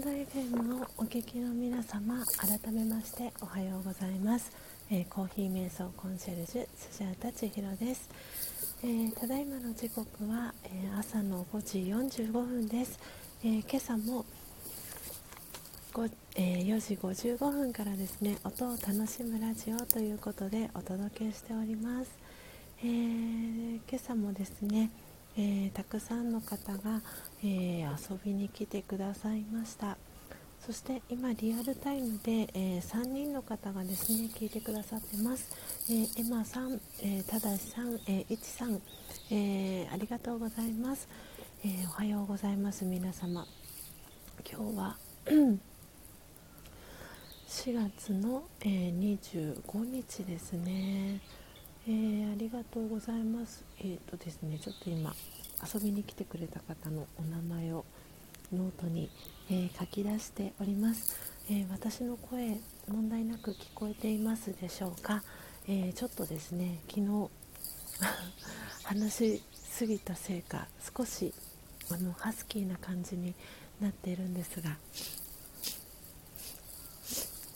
FM をお聞きの皆様改めましておはようございます、えー、コーヒー瞑想コンシェルジュスジャータ千尋です、えー、ただいまの時刻は、えー、朝の5時45分です、え今朝もえー4時55分からですね音を楽しむラジオということでお届けしております、えー今朝もですねえー、たくさんの方が、えー、遊びに来てくださいました。そして今リアルタイムで、えー、3人の方がですね聞いてくださってます、えエマさん、えただしさん、えいちさん、えありがとうございます、えおはようございます皆様。今日は 4月の、え25日ですね。えー、ありがとうございます。えっ、とですね、ちょっと今遊びに来てくれた方のお名前をノートに、えー、書き出しております、え私の声問題なく聞こえていますでしょうか、えちょっとですね昨日 話しすぎたせいか少しあのハスキーな感じになっているんですが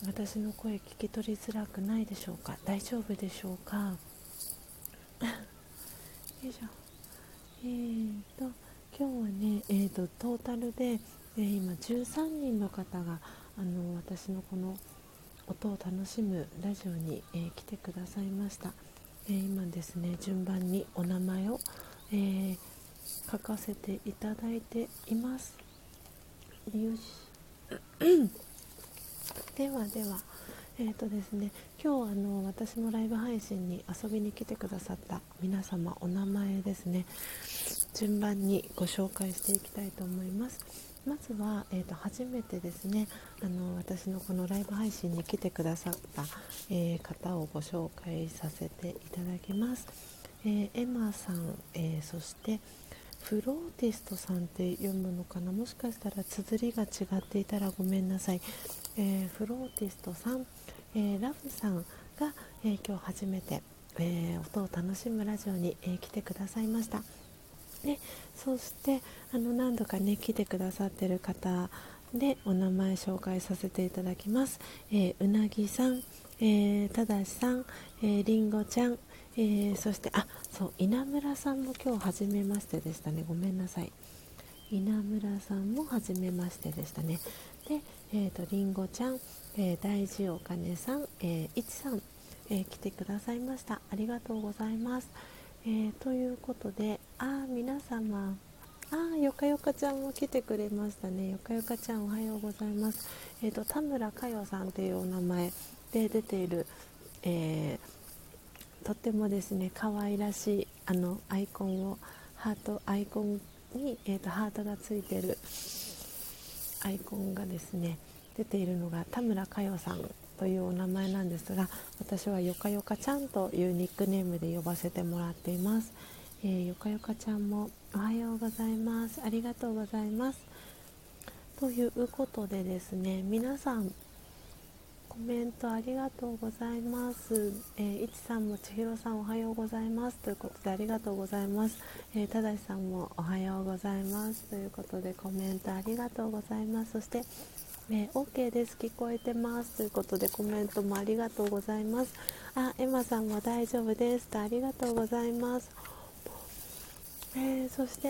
私の声聞き取りづらくないでしょうか？大丈夫でしょうか？よいしょ。えーと今日はね、えーと、トータルで、えー、今13人の方があの私のこの音を楽しむラジオに、えー、来てくださいました、えー、今ですね順番にお名前を、え書かせていただいています。よし。ではでは。えーとですね、今日あの私のライブ配信に遊びに来てくださった皆様お名前ですね順番にご紹介していきたいと思います。まずは、えーと、初めてですねあの私のこのライブ配信に来てくださった、えー、方をご紹介させていただきます、えー、エマさん、えー、そしてフローティストさんって読むのかな？もしかしたら綴りが違っていたらごめんなさい、えフローティストさんえー、ラブさんが、えー、今日初めて、え、音を楽しむラジオに、え来てくださいました。でそしてあの何度かね来てくださっている方でお名前紹介させていただきます、えうなぎさん、えただしさん、えりんごちゃん、えそしてあそう稲村さんも今日初めましてでしたね。ごめんなさい。稲村さんも初めましてでしたね。で、えーと、りんごちゃん、えー、大事お金さん、えー、いちさん、えー、来てくださいました。ありがとうございます、えー、ということであ皆様。あよかよかちゃんも来てくれましたね。よかよかちゃんおはようございます。えっ、と田村佳代さんというお名前で出ている、えとってもですね可愛らしいあのアイコンをハートアイコンに、えーとハートがついてるアイコンがですね出ているのが田村佳代さんというお名前なんですが私はよかよかちゃんというニックネームで呼ばせてもらっています、えー、よかよかちゃんもおはようございます。ありがとうございます。ということでですね皆さんコメントありがとうございます。えー、いちさんもちひろさんおはようございますということでありがとうございます。えー、ただしさんもおはようございますということでコメントありがとうございます。そして、えー、OK です聞こえてますということでコメントもありがとうございます。あ、エマさんも大丈夫ですとありがとうございます。えそして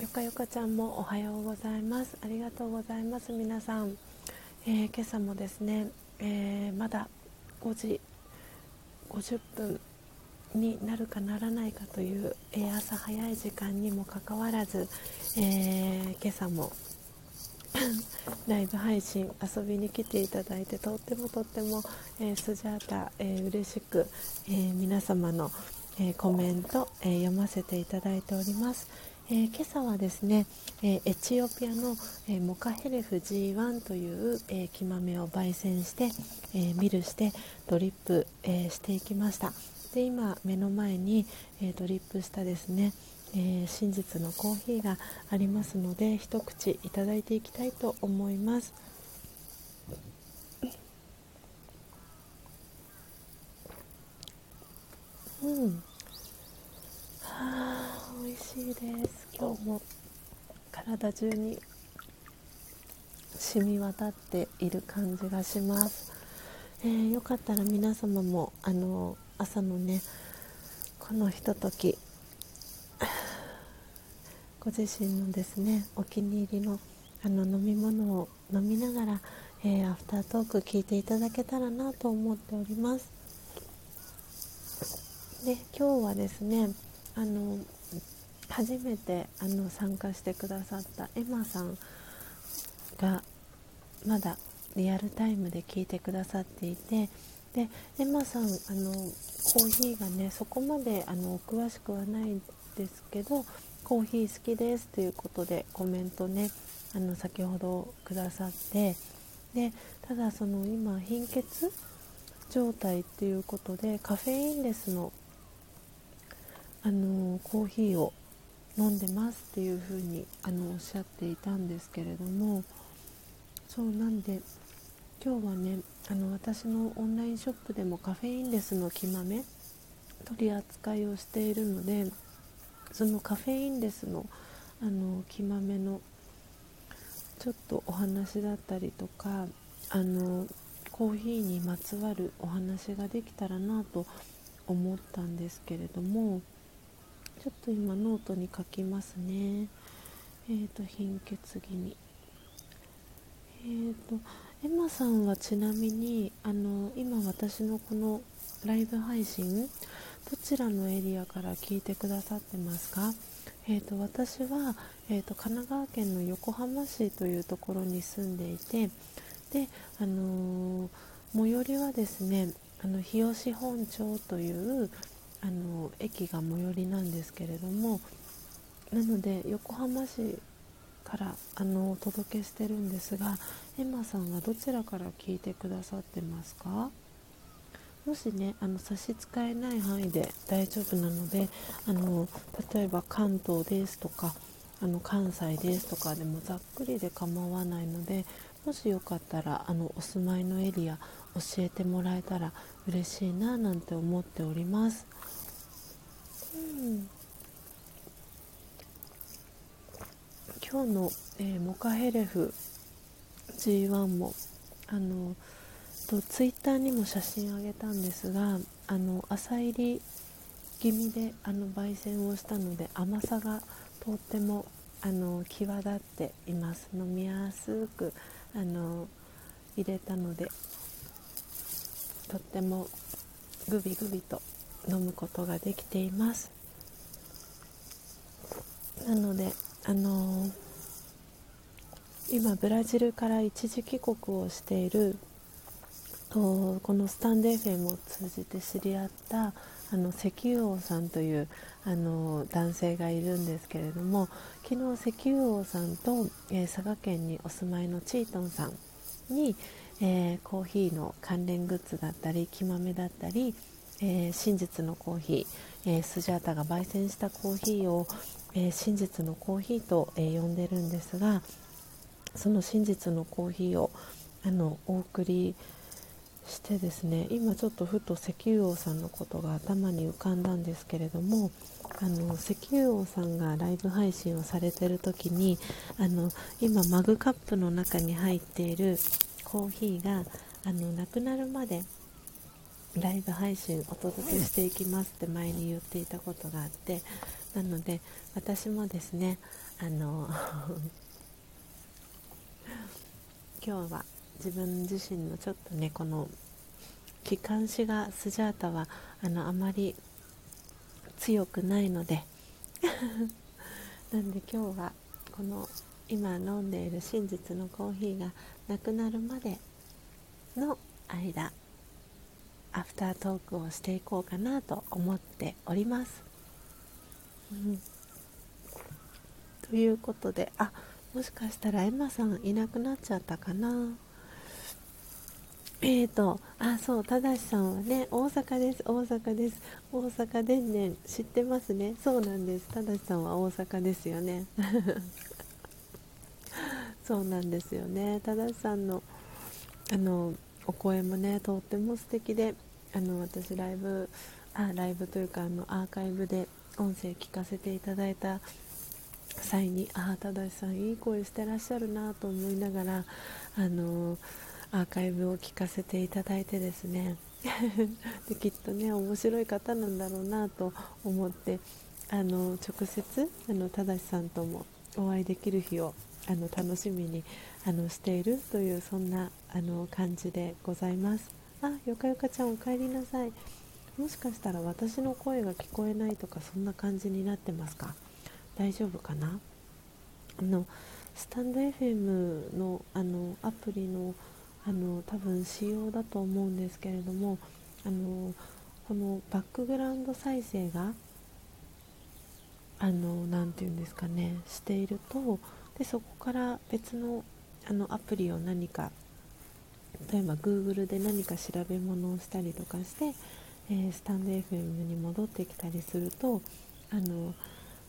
よかよかちゃんもおはようございますありがとうございます皆さん。えー、今朝もですね、えー、まだ5時50分になるかならないかという、えー、朝早い時間にもかかわらず、え今朝も ライブ配信遊びに来ていただいてとってもとっても、えスジャータ、えー、嬉しく、え皆様の、えコメント、え読ませていただいております。えー、今朝はですね、えー、エチオピアの、えー、モカヘレフ G1 という、え木豆を焙煎して、えミルしてドリップ、えしていきました。で今目の前に、えドリップしたですね、え真実のコーヒーがありますので一口いただいていきたいと思います。うん。はあ美味しいです。今日も体中に染み渡っている感じがします、えー、よかったら皆様もあの朝のねこのひとときご自身のですねお気に入りのあの飲み物を飲みながら、えー、アフタートーク聞いていただけたらなと思っております。で今日はですねあの初めてあの参加してくださったエマさんがまだリアルタイムで聞いてくださっていてでエマさんあのコーヒーがねそこまであの詳しくはないんですけどコーヒー好きですということでコメントねあの先ほどくださってでただその今貧血状態っていうことでカフェインレスのあのコーヒーを飲んでますっていうふうにあのおっしゃっていたんですけれどもそうなんで今日はねあの私のオンラインショップでもカフェインレスの木豆取り扱いをしているのでそのカフェインレスのあの木豆のちょっとお話だったりとかあのコーヒーにまつわるお話ができたらなと思ったんですけれどもちょっと今ノートに書きますね。えーと貧血気味。えーとエマさんはちなみにあの今私のこのライブ配信どちらのエリアから聞いてくださってますか？えーと、私は、えーと、神奈川県の横浜市というところに住んでいてで、あのー、最寄りはですねあの日吉本町という、あの、駅が最寄りなんですけれどもなので横浜市からあのお届けしてるんですがエマさんはどちらから聞いてくださってますか？もしねあの差し支えない範囲で大丈夫なのであの例えば関東ですとかあの関西ですとかでもざっくりで構わないのでもしよかったらあのお住まいのエリア教えてもらえたら嬉しいななんて思っております。うん。今日の、えー、モカヘレフ G1 もあのとツイッターにも写真あげたんですがあの朝入り気味であの焙煎をしたので甘さがとってもあの際立っています。飲みやすくあの入れたのでとってもグビグビと飲むことができています。なのであのー今ブラジルから一時帰国をしているとこのスタンデー FM を通じて知り合ったあの石油王さんというあの男性がいるんですけれども昨日石油王さんと、えー、佐賀県にお住まいのチートンさんに、えー、コーヒーの関連グッズだったり木豆だったり、えー、真実のコーヒー、えスジャータが焙煎したコーヒーを、え真実のコーヒーと、え呼んでるんですがその真実のコーヒーをあのお送りしてですね今ちょっとふと石油王さんのことが頭に浮かんだんですけれどもあの石油王さんがライブ配信をされてる時にあの今マグカップの中に入っているコーヒーがあのなくなるまでライブ配信お届けしていきますって前に言っていたことがあってなので私もですねあの 今日は自分自身のちょっとねこの気管支がスジャータはあのあまり強くないので なんで今日はこの今飲んでいる真実のコーヒーがなくなるまでの間アフタートークをしていこうかなと思っております。うん、ということであもしかしたらエマさんいなくなっちゃったかなえーと、あ、そう、ただしさんはね、大阪です、大阪です。大阪でんねん、知ってますね。そうなんです。ただしさんは大阪ですよね。そうなんですよね。ただしさんの、あの、お声もね、とっても素敵で、あの、私ライブ、あ、ライブというか、あの、アーカイブで音声聞かせていただいた際にああ正さんいい声してらっしゃるなと思いながらあのアーカイブを聞かせていただいてですね。できっとね面白い方なんだろうなと思ってあの直接あの正さんともお会いできる日をあの楽しみにあのしているというそんなあの感じでございます。あよかよかちゃんお帰りなさい。もしかしたら私の声が聞こえないとかそんな感じになってますか？大丈夫かな？あのスタンド FM のあのアプリのあの多分仕様だと思うんですけれどもあのこのバックグラウンド再生があのなて言うんですかねしているとでそこから別のあのアプリを何か例えば Google で何か調べ物をしたりとかして、えー、スタンド FM に戻ってきたりするとあの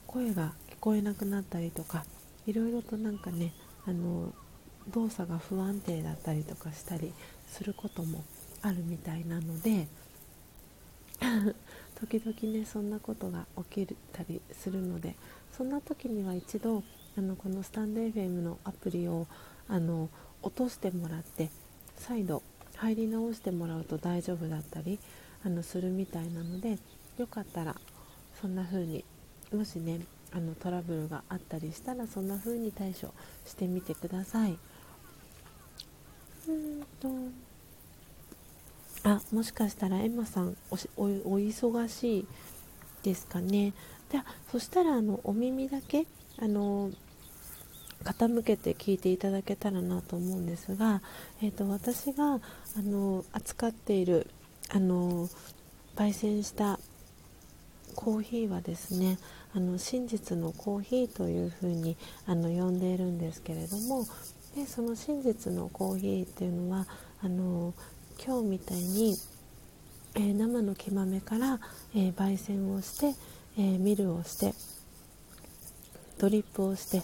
声が聞こえなくなったりとかいろいろとなんかねあの動作が不安定だったりとかしたりすることもあるみたいなので 時々ねそんなことが起きたりするのでそんな時には一度あのこのスタンド FM のアプリをあの落としてもらって再度入り直してもらうと大丈夫だったりあのするみたいなのでよかったらそんな風にもしねあのトラブルがあったりしたらそんな風に対処してみてください。うんとあもしかしたらエマさんお忙しいですかねでそしたらあのお耳だけあの傾けて聞いていただけたらなと思うんですが、えーと、私があの扱っているあの焙煎したコーヒーはですねあの真実のコーヒーというふうにあの呼んでいるんですけれどもでその真実のコーヒーっていうのはあの今日みたいに、えー、生の木豆から、えー、焙煎をして、えー、ミルをしてドリップをして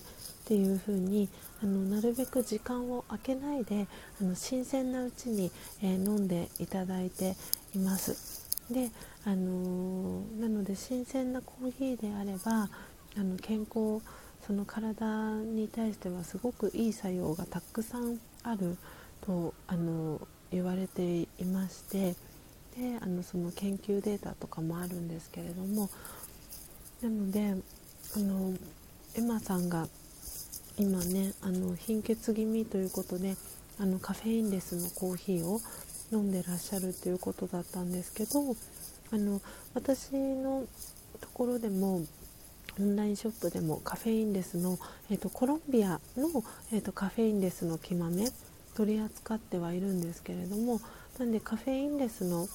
っていう風にあのなるべく時間を空けないであの新鮮なうちに、え飲んでいただいています。であのなので新鮮なコーヒーであればあの健康その体に対してはすごくいい作用がたくさんあるとあの言われていましてであのその研究データとかもあるんですけれどもなのであのエマさんが今ねあの貧血気味ということであのカフェインレスのコーヒーを飲んでらっしゃるっていうことだったんですけどあの私のところでもオンラインショップでもカフェインレスの、えーと、コロンビアの、えーと、カフェインレスの木豆取り扱ってはいるんですけれどもなんでカフェインレスの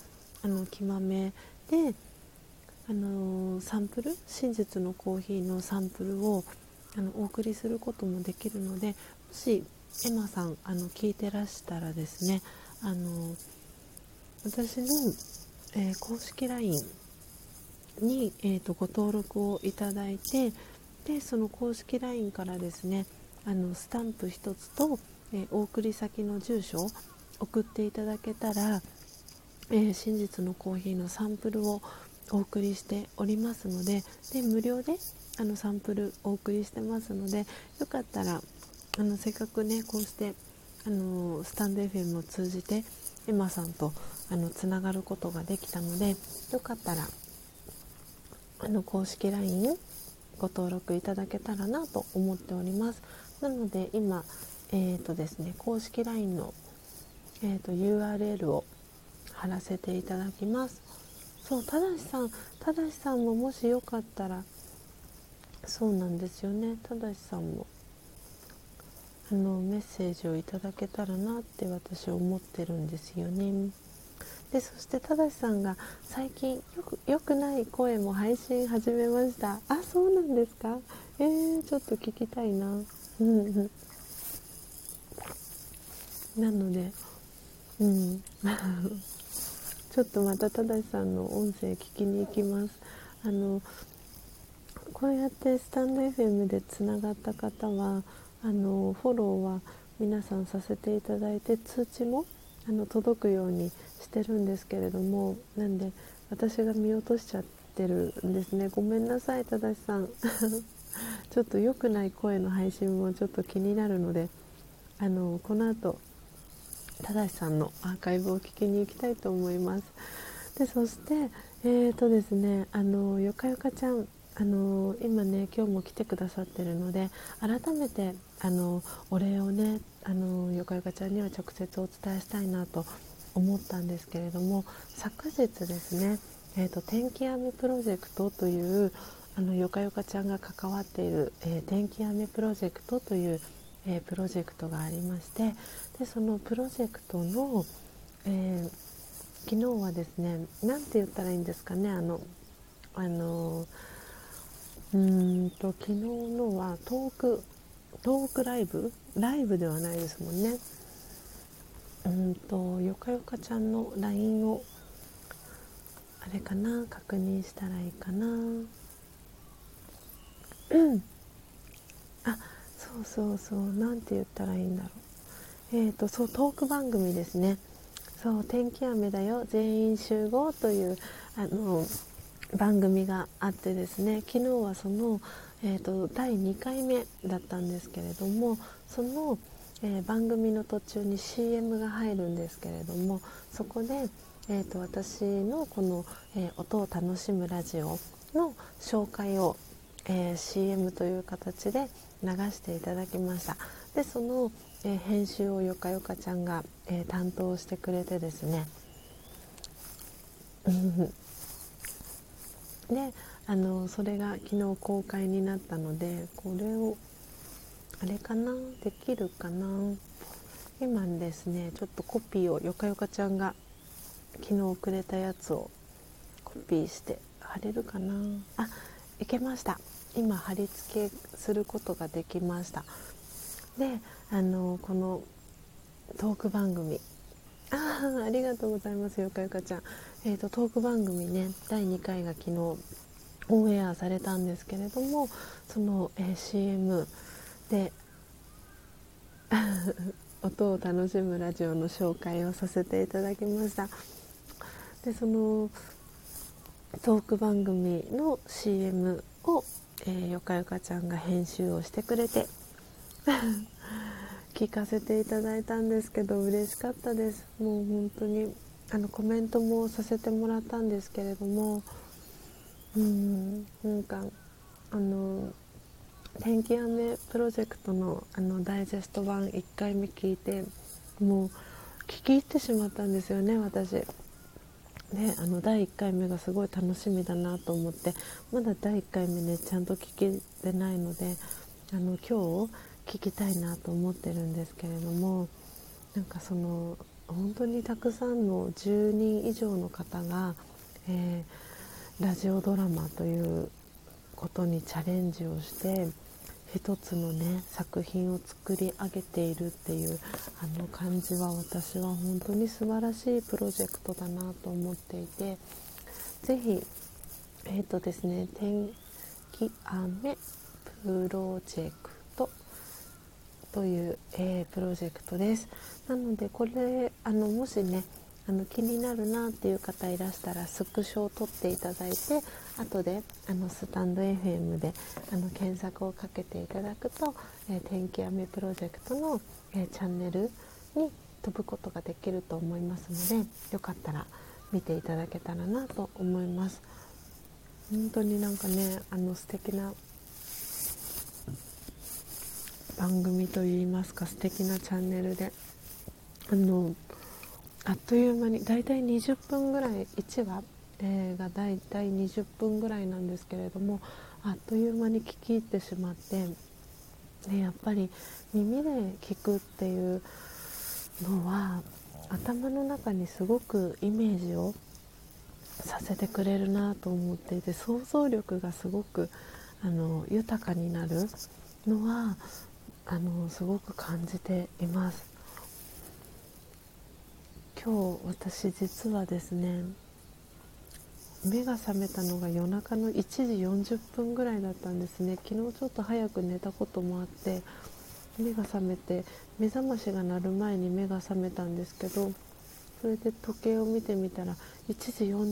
あの木豆で、あのー、サンプル真実のコーヒーのサンプルをあのお送りすることもできるのでもしエマさんあの聞いてらしたらですねあの私の、えー、公式 LINE に、えーと、ご登録をいただいてでその公式 LINE からですねあのスタンプ1つと、えー、お送り先の住所を送っていただけたら、えー、真実のコーヒーのサンプルをお送りしておりますのでで無料であのサンプルお送りしてますのでよかったらあのせっかくねこうしてあのスタンド FM を通じてエマさんとあのつながることができたのでよかったらあの公式 LINE ご登録いただけたらなと思っております。なので今、えーとですね、公式 LINE の、えーと、URL を貼らせていただきます。そうただしさんただしさんももしよかったらそうなんですよね。ただしさんもあのメッセージをいただけたらなって私は思ってるんですよね。でそしてただしさんが最近よくよくない声も配信始めました。あそうなんですか？えー、ちょっと聞きたいな。うんなのでうん。ちょっとまたただしさんの音声聞きに行きます。あのこうやってスタンド FM でつながった方はあのフォローは皆さんさせていただいて通知もあの届くようにしてるんですけれどもなんで私が見落としちゃってるんですね。ごめんなさい正さん。ちょっと良くない声の配信もちょっと気になるのであのこの後正さんのアーカイブを聞きに行きたいと思います。でそしてえーとですねあのよかよかちゃん。あの今ね今日も来てくださってるので改めてあのお礼をねあのよかよかちゃんには直接お伝えしたいなと思ったんですけれども昨日ですね、えーと、天気雨プロジェクトというあのよかよかちゃんが関わっている、えー、天気雨プロジェクトという、えー、プロジェクトがありましてでそのプロジェクトの、えー、昨日はですね何て言ったらいいんですかねあのあのうんと昨日のはトークトークライブ？ライブではないですもんね。うんとよかよかちゃんの LINE をあれかな？確認したらいいかな？うんあそうそうそう。何て言ったらいいんだろう。えっ、ー、とそうトーク番組ですね。そう天気雨だよ。全員集合というあの番組があってですね昨日はその、えーと、第2回目だったんですけれどもその、えー、番組の途中に CM が入るんですけれどもそこで、えーと、私のこの、えー、音を楽しむラジオの紹介を、えー、CM という形で流していただきました。でその、え編集をよかよかちゃんが、え担当してくれてですね。であのそれが昨日公開になったのでこれをあれかな？できるかな？今ですねちょっとコピーをよかよかちゃんが昨日くれたやつをコピーして貼れるかな？あいけました。今貼り付けすることができました。であのこのトーク番組。あありがとうございますよかよかちゃん。えーと、トーク番組ね第2回が昨日オンエアされたんですけれどもその、えー、CM で 音を楽しむラジオの紹介をさせていただきました。でそのトーク番組の CM を、えー、よかよかちゃんが編集をしてくれて 聞かせていただいたんですけど嬉しかったです。もう本当にあのコメントもさせてもらったんですけれどもうんなんかあの天気雨プロジェクトのあのダイジェスト版1回目聞いてもう聞き入ってしまったんですよね私。であの第1回目がすごい楽しみだなと思ってまだ第1回目ねちゃんと聞けてないのであの今日聞きたいなと思ってるんですけれどもなんかその本当にたくさんの10人以上の方が、えー、ラジオドラマということにチャレンジをして一つのね作品を作り上げているっていうあの感じは私は本当に素晴らしいプロジェクトだなと思っていて是非えっ、ー、とですね天気雨プロジェクトという、えー、プロジェクトです。なのでこれあのもしねあの気になるなっていう方いらしたらスクショを撮っていただいて後であのスタンド FM であの検索をかけていただくと、えー、天気雨プロジェクトの、えー、チャンネルに飛ぶことができると思いますのでよかったら見ていただけたらなと思います。本当になんかねあの素敵な番組といいますか素敵なチャンネルで。あのあっという間にだいたい20分ぐらい1話、えー、がだいたい20分ぐらいなんですけれどもあっという間に聞き入ってしまって、ね、やっぱり耳で聞くっていうのは頭の中にすごくイメージをさせてくれるなと思っていて想像力がすごくあの豊かになるのはあのすごく感じています。今日私実はですね目が覚めたのが夜中の1時40分ぐらいだったんですね。昨日ちょっと早く寝たこともあって目が覚めて目覚ましが鳴る前に目が覚めたんですけどそれで時計を見てみたら1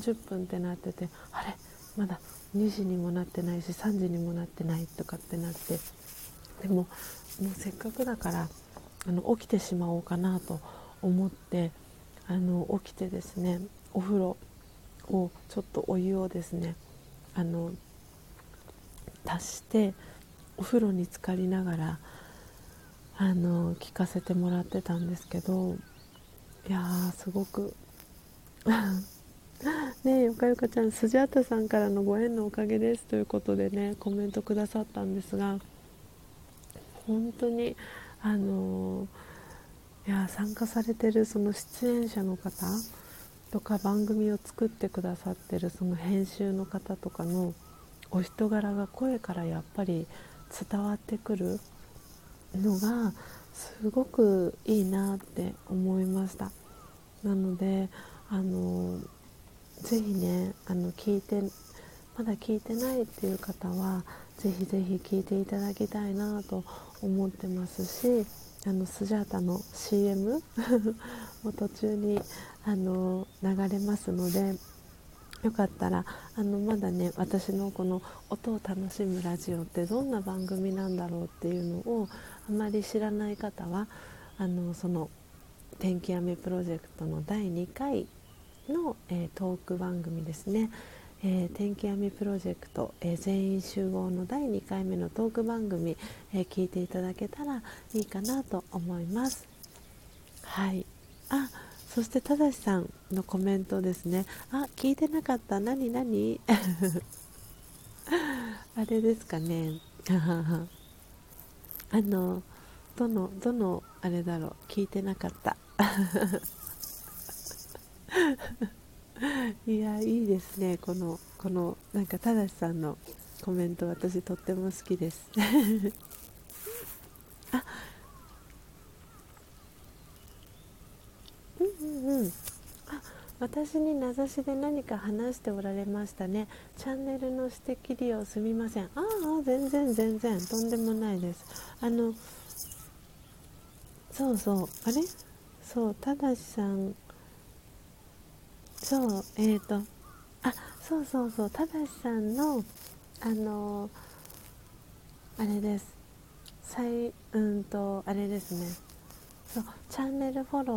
時40分ってなっててあれ？まだ2時にもなってないし3時にもなってないとかってなって。でももうせっかくだからあの起きてしまおうかなと思ってあの起きてですねお風呂をちょっとお湯をですねあの足してお風呂に浸かりながらあの聞かせてもらってたんですけどいやーすごく ねえよかよかちゃんスジャータさんからのご縁のおかげですということでねコメントくださったんですが本当にあのいや参加されてるその出演者の方とか番組を作ってくださってるその編集の方とかのお人柄が声からやっぱり伝わってくるのがすごくいいなって思いました。なのであのぜひねあの聞いてまだ聞いてないっていう方はぜひぜひ聞いていただきたいなと思ってますしあのスジャータの CM も途中にあの流れますのでよかったらあのまだね私のこの音を楽しむラジオってどんな番組なんだろうっていうのをあまり知らない方はあのその「天気雨プロジェクト」の第2回の、えー、トーク番組ですね。えー、天気闇プロジェクト、えー、全員集合の第2回目のトーク番組、えー、聞いていただけたらいいかなと思います。はい。あそしてただしさんのコメントですね。あ聞いてなかった。何何？あれですかね。あのどのどのあれだろう。聞いてなかった。いやいいですね。このこのなんかただしさんのコメント私とっても好きです。あうんうんうん。あ私に名指しで何か話しておられましたね。チャンネルの指摘利用すみません。ああ全然全然。とんでもないです。あのそうそう。あれ？そうただしさんそうえっ、ー、とあそうそうそうただしさんのあのあれです。最うんとあれですね。そうチャンネルフォロー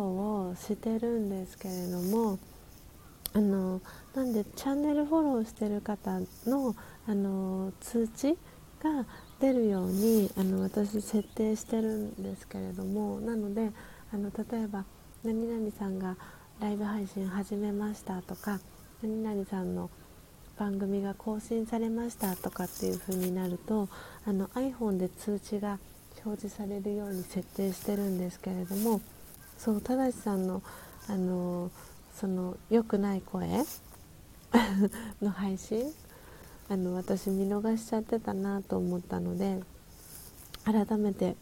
をしてるんですけれどもあのなんでチャンネルフォローしてる方のあの通知が出るようにあの私設定してるんですけれどもなのであの例えば何々さんがライブ配信始めましたとか何々さんの番組が更新されましたとかっていう風になるとあの iPhone で通知が表示されるように設定してるんですけれどもそう正さんのあのその良くない声 の配信あの私見逃しちゃってたなと思ったので改めて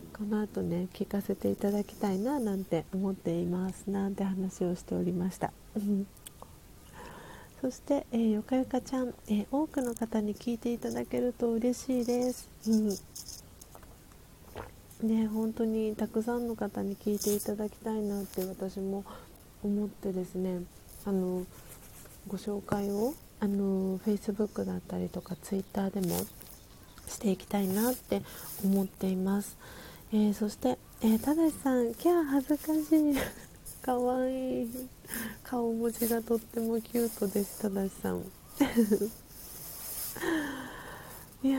この後ね聞かせていただきたいななんて思っていますなんて話をしておりました。そして、えー、よかよかちゃん、えー、多くの方に聞いていただけると嬉しいです、う ん、ね本当にたくさんの方に聞いていただきたいなって私も思ってですね。あのご紹介をあの Facebook だったりとか Twitter でもしていきたいなって思っています。えー、そして、えー、ただしさん、キャー恥ずかしい。かわいい。顔文字がとってもキュートです、ただしさん。いや。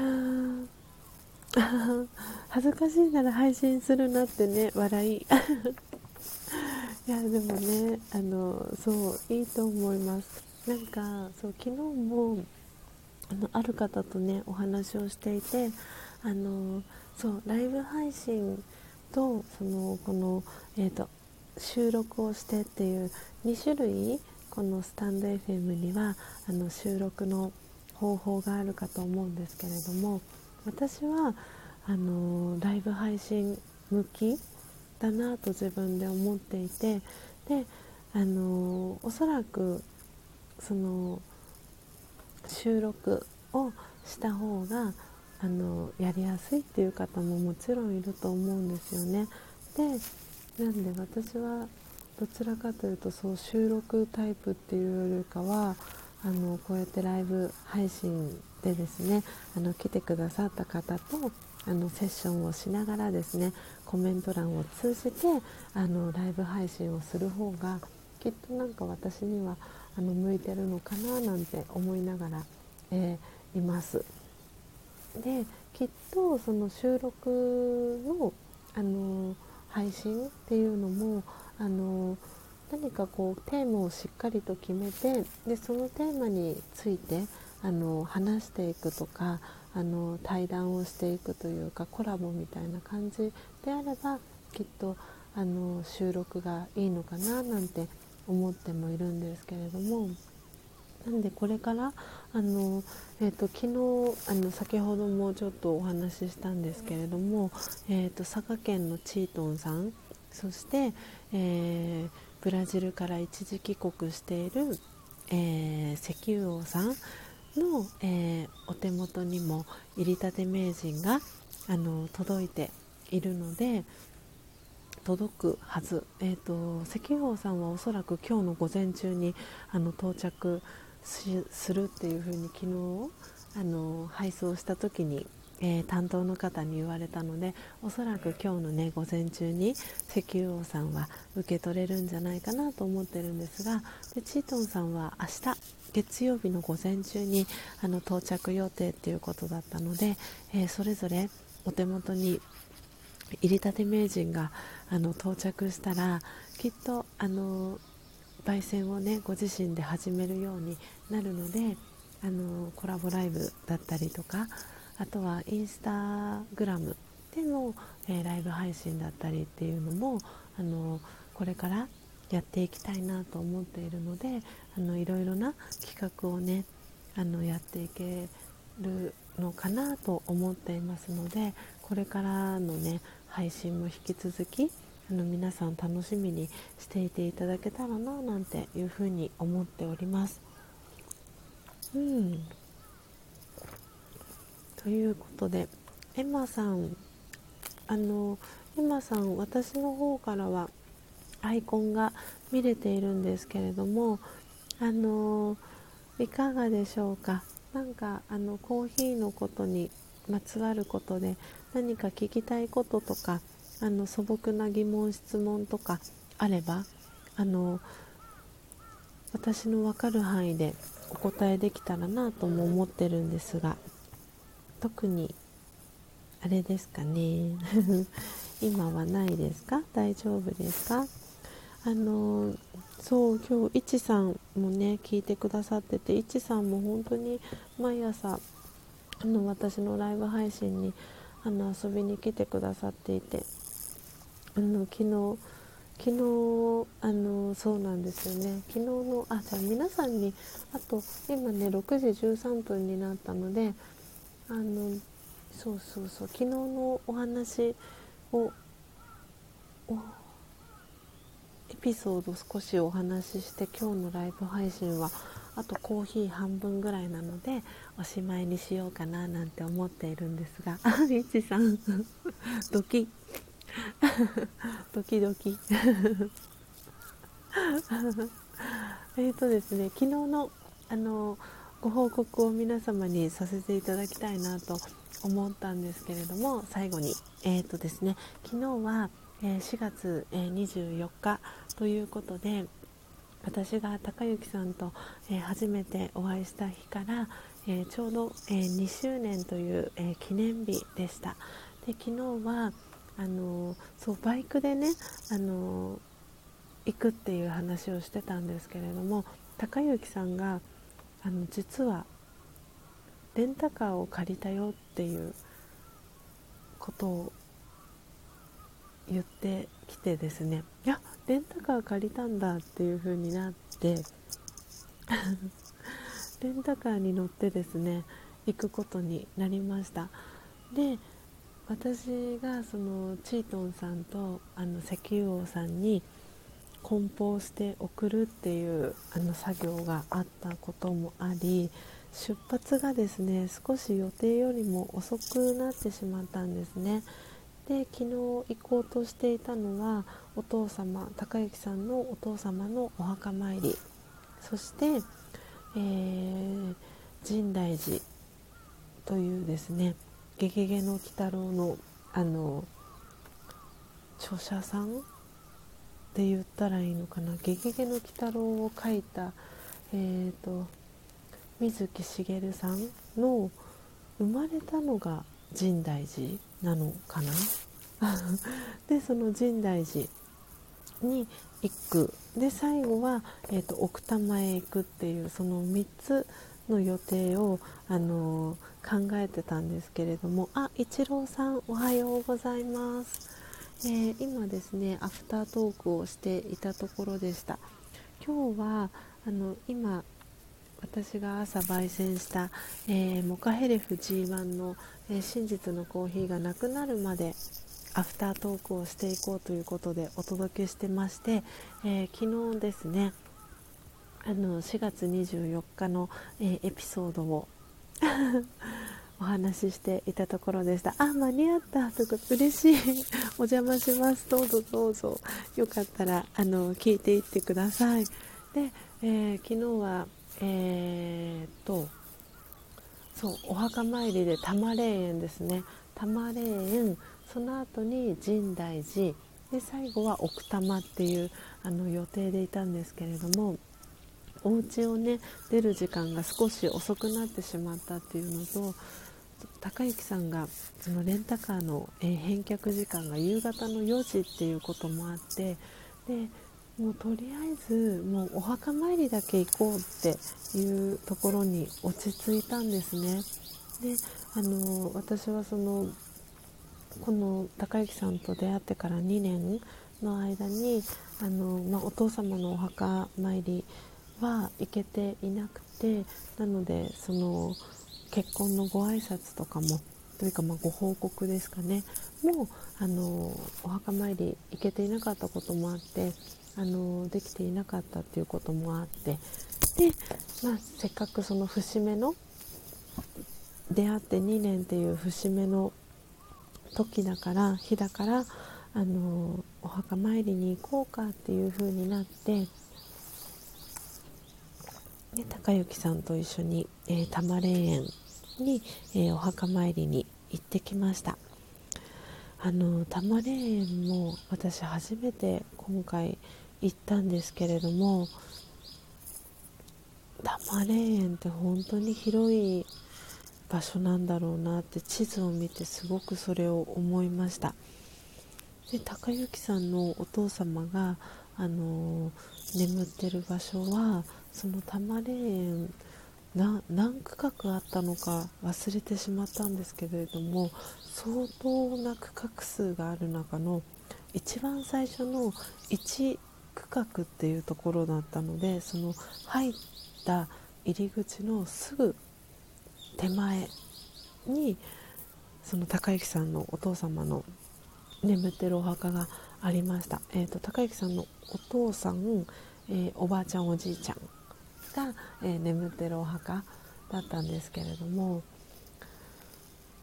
恥ずかしいなら配信するなってね、笑い。いや、でもね、あの、そう、いいと思います。なんか、そう、昨日も、あの、ある方とね、お話をしていて、あの、そうライブ配信とそのこの、えーと、収録をしてっていう2種類このスタンド FM にはあの収録の方法があるかと思うんですけれども私はあのライブ配信向きだなと自分で思っていてであのおそらくその収録をした方があのやりやすいっていう方ももちろんいると思うんですよね。でなんで私はどちらかというとそう収録タイプっていうよりかはあのこうやってライブ配信でですねあの来てくださった方とあのセッションをしながらですねコメント欄を通じてあのライブ配信をする方がきっとなんか私にはあの向いてるのかななんて思いながら、えー、います。できっとその収録の、あの配信っていうのも、あの何かこうテーマをしっかりと決めてでそのテーマについてあの話していくとかあの対談をしていくというかコラボみたいな感じであればきっとあの収録がいいのかななんて思ってもいるんですけれども。なんでこれからあの、えーと、昨日あの先ほどもちょっとお話ししたんですけれども、えーと、佐賀県のチートンさんそして、えー、ブラジルから一時帰国している、えー、石油王さんの、えー、お手元にも入りたて名人があの届いているので届くはず、えーと、石油王さんはおそらく今日の午前中にあの到着するっていうふうに昨日あの配送した時に、えー、担当の方に言われたのでおそらく今日のね午前中に石油王さんは受け取れるんじゃないかなと思ってるんですがでチートンさんは明日月曜日の午前中にあの到着予定っていうことだったので、えー、それぞれお手元に入りたて名人があの到着したらきっとあの焙煎をねご自身で始めるようになるのであのコラボライブだったりとかあとはインスタグラムでの、えー、ライブ配信だったりっていうのもあのこれからやっていきたいなと思っているのであのいろいろな企画をねあのやっていけるのかなと思っていますのでこれからのね配信も引き続きあの皆さん楽しみにしていていただけたらななんていうふうに思っております。うん。ということでエマさんあのエマさん私の方からはアイコンが見れているんですけれどもあのいかがでしょうか？なんかあのコーヒーのことにまつわることで何か聞きたいこととかあの素朴な疑問質問とかあればあの私の分かる範囲でお答えできたらなとも思ってるんですが特にあれですかね。今はないですか？大丈夫ですか？あのそう今日いちさんもね聞いてくださってていちさんも本当に毎朝あの私のライブ配信にあの遊びに来てくださっていてあの昨日昨日あのそうなんですよね。昨日のあじゃあ皆さんにあと今ね6時13分になったのであのそうそうそう昨日のお話をエピソード少しお話しして今日のライブ配信はあとコーヒー半分ぐらいなのでおしまいにしようかななんて思っているんですがあみちさん。ドキッ。ドキドキ。えっとですね昨日のあのご報告を皆様にさせていただきたいなと思ったんですけれども最後にえっ、ー、とですね昨日は、えー、4月、えー、24日ということで私が高之さんと、え初めてお会いした日から、えちょうど、え2周年という、え記念日でした。で昨日はあのそうバイクでねあの行くっていう話をしてたんですけれども高之さんがあの実はレンタカーを借りたよっていうことを言ってきてですねいやレンタカー借りたんだっていう風になって レンタカーに乗ってですね行くことになりました。で私がそのチートンさんとあの石油王さんに梱包して送るっていうあの作業があったこともあり出発がですね少し予定よりも遅くなってしまったんですね。で昨日行こうとしていたのはお父様高之さんのお父様のお墓参り。そして、えー、深大寺というですね「ゲゲゲの鬼太郎の」あの著者さんって言ったらいいのかな「ゲゲゲの鬼太郎」を書いた、えーと、水木しげるさんの生まれたのが深大寺なのかな？でその深大寺に行く。で最後は、えーと、奥多摩へ行くっていうその3つの予定を、あのー、考えてたんですけれども。あ一郎さんおはようございます、えー、今ですねアフタートークをしていたところでした。今日はあの今私が朝焙煎した、えー、モカヘレフ G1 の、え真実のコーヒーがなくなるまでアフタートークをしていこうということでお届けしてまして、えー、昨日ですねあの4月24日の、えー、エピソードを お話ししていたところでした。あ間に合った。とか嬉しい。お邪魔します。どうぞどうぞ。よかったらあの聞いていってください。で、えー、昨日はえー、っとそうお墓参りで多摩霊園ですね。多摩霊園その後に深大寺。で最後は奥多摩っていうあの予定でいたんですけれどもお家をね出る時間が少し遅くなってしまったっていうのと高之さんがそのレンタカーの、えー、返却時間が夕方の4時っていうこともあってでもうとりあえずもうお墓参りだけ行こうっていうところに落ち着いたんですね。であの私はそのこの高之さんと出会ってから2年の間にあの、まあ、お父様のお墓参りは行けていなくてなのでその結婚のご挨拶とかもというかまご報告ですかね。もうあのお墓参り行けていなかったこともあってあのできていなかったっていうこともあって。で、まあ、せっかくその節目の出会って2年っていう節目の時だから日だからあのお墓参りに行こうかっていう風になってで高之さんと一緒に、えー、多摩霊園に、えー、お墓参りに行ってきました。あの多摩霊園も私初めて今回行ったんですけれども多摩霊園って本当に広い場所なんだろうなって地図を見てすごくそれを思いました。で高之さんのお父様が、あの、眠ってる場所はその多摩霊園何区画あったのか忘れてしまったんですけれども相当な区画数がある中の一番最初の1区画っていうところだったのでその入った入り口のすぐ手前にその高之さんのお父様の眠ってるお墓がありました、えーと、高之さんのお父さん、えー、おばあちゃんおじいちゃんが、えー、眠ってるお墓だったんですけれども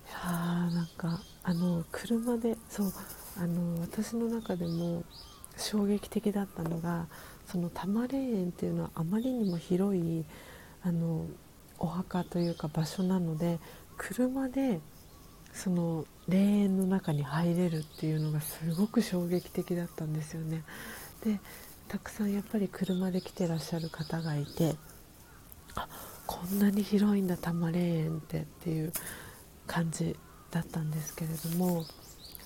いやーなんかあの車でそうあの私の中でも衝撃的だったのがその多摩霊園っていうのはあまりにも広いあのお墓というか場所なので車でその霊園の中に入れるっていうのがすごく衝撃的だったんですよね。でたくさんやっぱり車で来てらっしゃる方がいてあこんなに広いんだ多摩霊園ってっていう感じだったんですけれども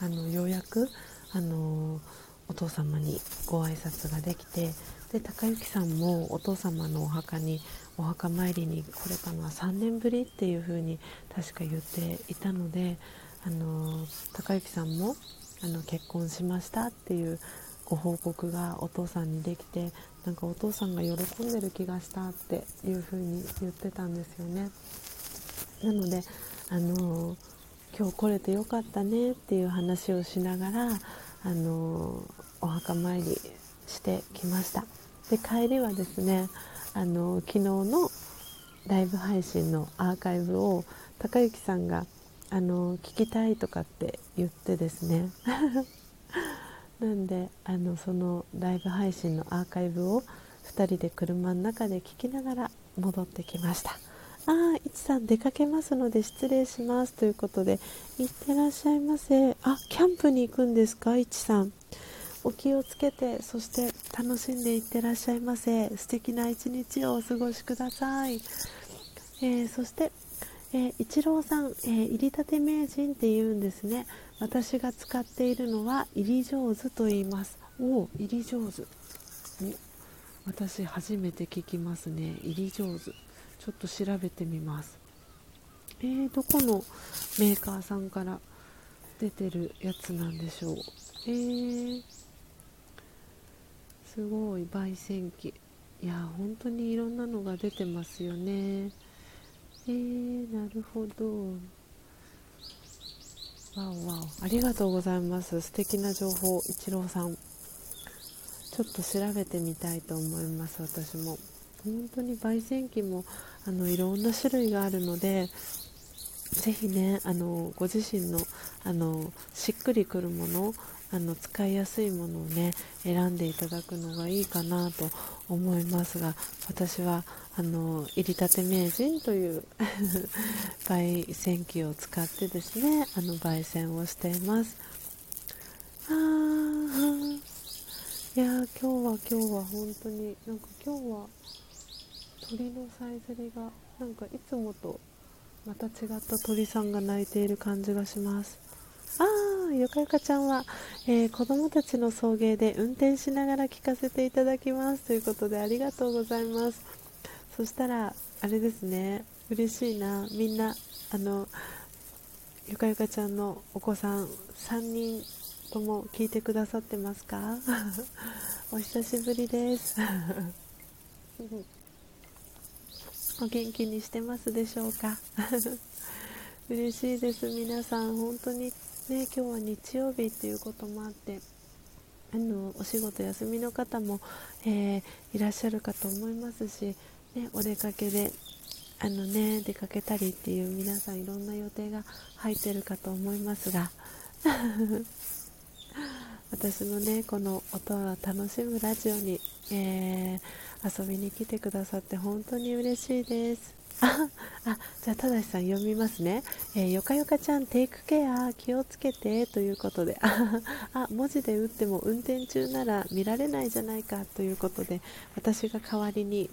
あのようやくあのお父様にご挨拶ができてで高之さんもお父様のお墓にお墓参りに来れたのは3年ぶりっていう風に確か言っていたのであの高之さんもあの結婚しましたっていうご報告がお父さんにできてなんかお父さんが喜んでる気がしたっていう風に言ってたんですよね。なのであの今日来れてよかったねっていう話をしながらあのお墓参りしてきましたで帰りはですねあの昨日のライブ配信のアーカイブを高之さんがあの聞きたいとかって言ってですね。なんであのそのライブ配信のアーカイブを2人で車の中で聞きながら戻ってきました。ああいちさん出かけますので失礼しますということでいってらっしゃいませ。あキャンプに行くんですか？いちさん。お気をつけてそして楽しんでいってらっしゃいませ。素敵な一日をお過ごしください、えー、そしてえー、一郎さん、えー、入りたて名人って言うんですね。私が使っているのは入り上手と言います。おお入り上手。私初めて聞きますね。入り上手。ちょっと調べてみます。えー、どこのメーカーさんから出てるやつなんでしょう。えー、すごい焙煎機。いや本当にいろんなのが出てますよね。えー、なるほど。わおわお。ありがとうございます。素敵な情報一郎さん。ちょっと調べてみたいと思います私も。本当に焙煎機もあのいろんな種類があるのでぜひねあのご自身のあのしっくりくるものあの使いやすいものをね選んでいただくのがいいかなと思いますが私はあの入りたて名人という 焙煎機を使ってですねあの焙煎をしています。あーいや今日は今日は本当になんか今日は鳥のさえずりがなんかいつもとまた違った鳥さんが鳴いている感じがします。ああよかよかちゃんは、えー、子供たちの送迎で運転しながら聞かせていただきます。ということでありがとうございます。そしたらあれですね。嬉しいな。みんなあのゆかゆかちゃんのお子さん3人とも聞いてくださってますか？お久しぶりです。お元気にしてますでしょうか？嬉しいです。皆さん本当にね今日は日曜日っていうこともあってあのお仕事休みの方も、えー、いらっしゃるかと思いますし、ね、お出かけであのね出かけたりっていう皆さんいろんな予定が入ってるかと思いますが 私のねこの音を楽しむラジオに、えー、遊びに来てくださって本当に嬉しいです。ああじゃあただしさん読みますね、えー、よかよかちゃんテイクケア気をつけてということで。あ文字で打っても運転中なら見られないじゃないかということで私が代わりに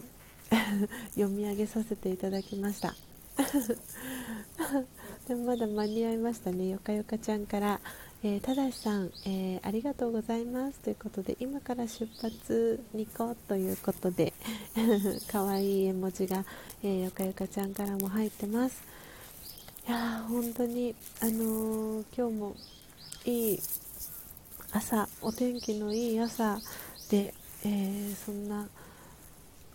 読み上げさせていただきました。でもまだ間に合いましたね。よかよかちゃんからえー、ただしさん、えー、ありがとうございます。ということで今から出発に行こうということでかわいい絵文字が、えー、よかよかちゃんからも入ってます。いやー本当にあの今日もいい朝お天気のいい朝で、えそんな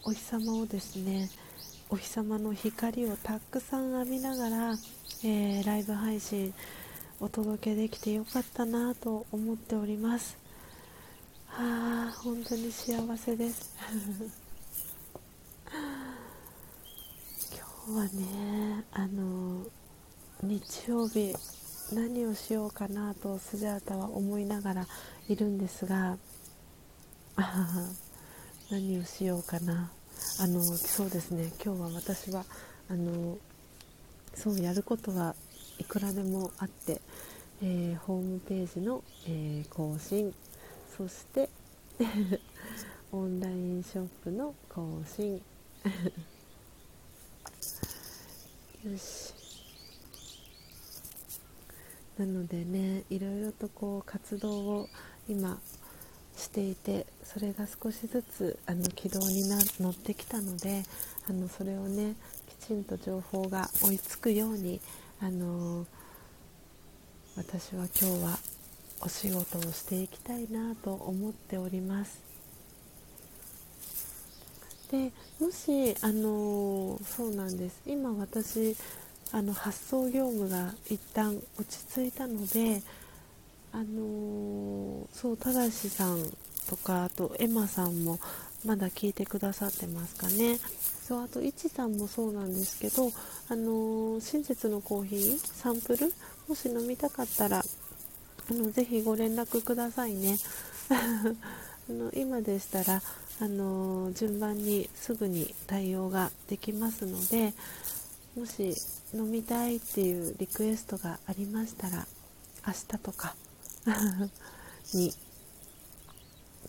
お日様をですねお日様の光をたくさん浴びながら、えライブ配信お届けできてよかったなと思っております。はあ本当に幸せです。今日はねあの日曜日何をしようかなとスジャータは思いながらいるんですが何をしようかな。あのそうですね。今日は私はあのそうやることはいくらでもあって、えー、ホームページの、えー、更新そして オンラインショップの更新。よし。なのでねいろいろとこう活動を今していてそれが少しずつあの軌道にな乗ってきたのであのそれをねきちんと情報が追いつくようにあの私は今日はお仕事をしていきたいなと思っております。でもしあのそうなんです。今私あの発送業務が一旦落ち着いたのであのそうただしさんとかあとエマさんもまだ聞いてくださってますかね。そうあといちさんもそうなんですけどあのー、真実のコーヒーサンプルもし飲みたかったらあのぜひご連絡くださいね。あの今でしたらあの順番にすぐに対応ができますのでもし飲みたいっていうリクエストがありましたら明日とか に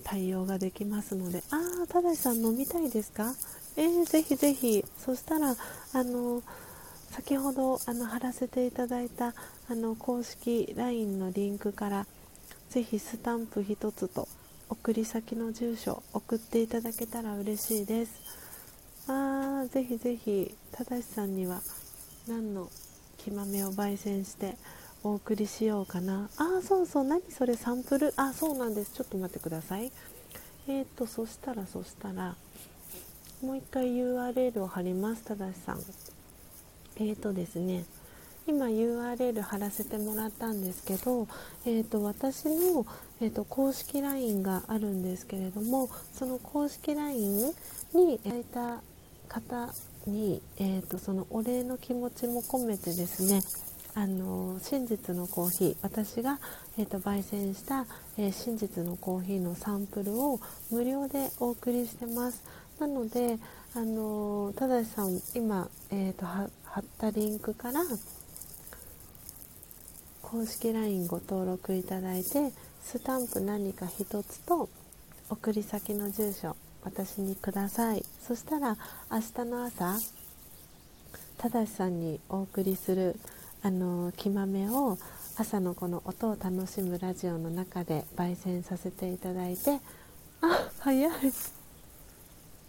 対応ができますので。ああただしさん飲みたいですか？えー、ぜひぜひ。そしたらあの先ほどあの貼らせていただいたあの公式 LINE のリンクからぜひスタンプ1つと送り先の住所送っていただけたら嬉しいです。あーぜひぜひただしさんには何の木豆を焙煎してお送りしようかな。あそうそう何それサンプル？あそうなんです。ちょっと待ってください。えーとそしたらそしたらもう一回 URL を貼りますただしさん。えーとですね今 URL 貼らせてもらったんですけど、えーと、私の、えーと、公式 LINE があるんですけれどもその公式 LINE にいただいた方に、えーと、そのお礼の気持ちも込めてですねあの真実のコーヒー私が、えーと、焙煎した、えー、真実のコーヒーのサンプルを無料でお送りしてます。なのであのただしさん今、えーと貼ったリンクから公式 LINE ご登録いただいてスタンプ何か1つと送り先の住所私にください。そしたら明日の朝ただしさんにお送りするあの木豆を朝のこの音を楽しむラジオの中で焙煎させていただいてあ早い。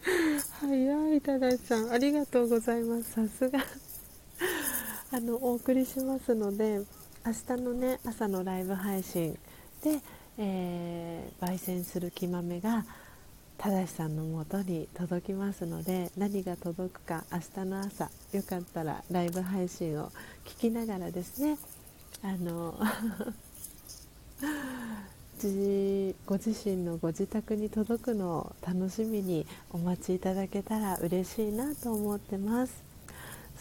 早いただしさん。ありがとうございます。さすが。あのお送りしますので明日のね朝のライブ配信で、えー、焙煎する木豆がただしさんのもとに届きますので何が届くか明日の朝よかったらライブ配信を聞きながらですね。あの ご自身のご自宅に届くのを楽しみにお待ちいただけたら嬉しいなと思ってます。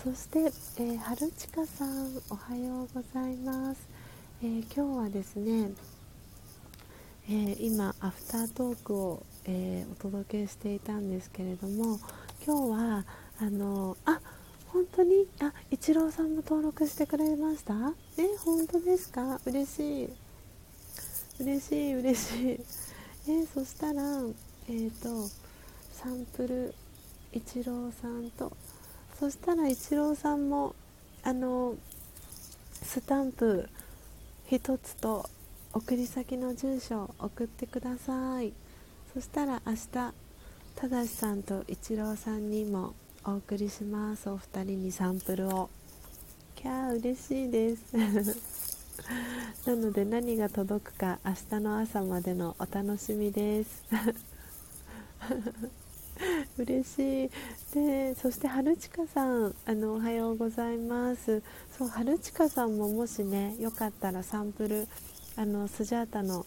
そして、えー、春近さんおはようございます、えー、今日はですね、えー、今アフタートークを、えお届けしていたんですけれども今日はあのあ本当にあイチローさんも登録してくれました？え本当ですか？嬉しい。嬉しい嬉しい。えそしたらえっ、とサンプルイチローさんとそしたらイチローさんもあのスタンプ1つと送り先の住所を送ってください。そしたら明日ただしさんとイチローさんにもお送りします。お二人にサンプルを。キャー嬉しいです。なので何が届くか明日の朝までのお楽しみです。嬉しい。でそして春近さんあのおはようございます。そう春近さんももしねよかったらサンプルあのスジャータの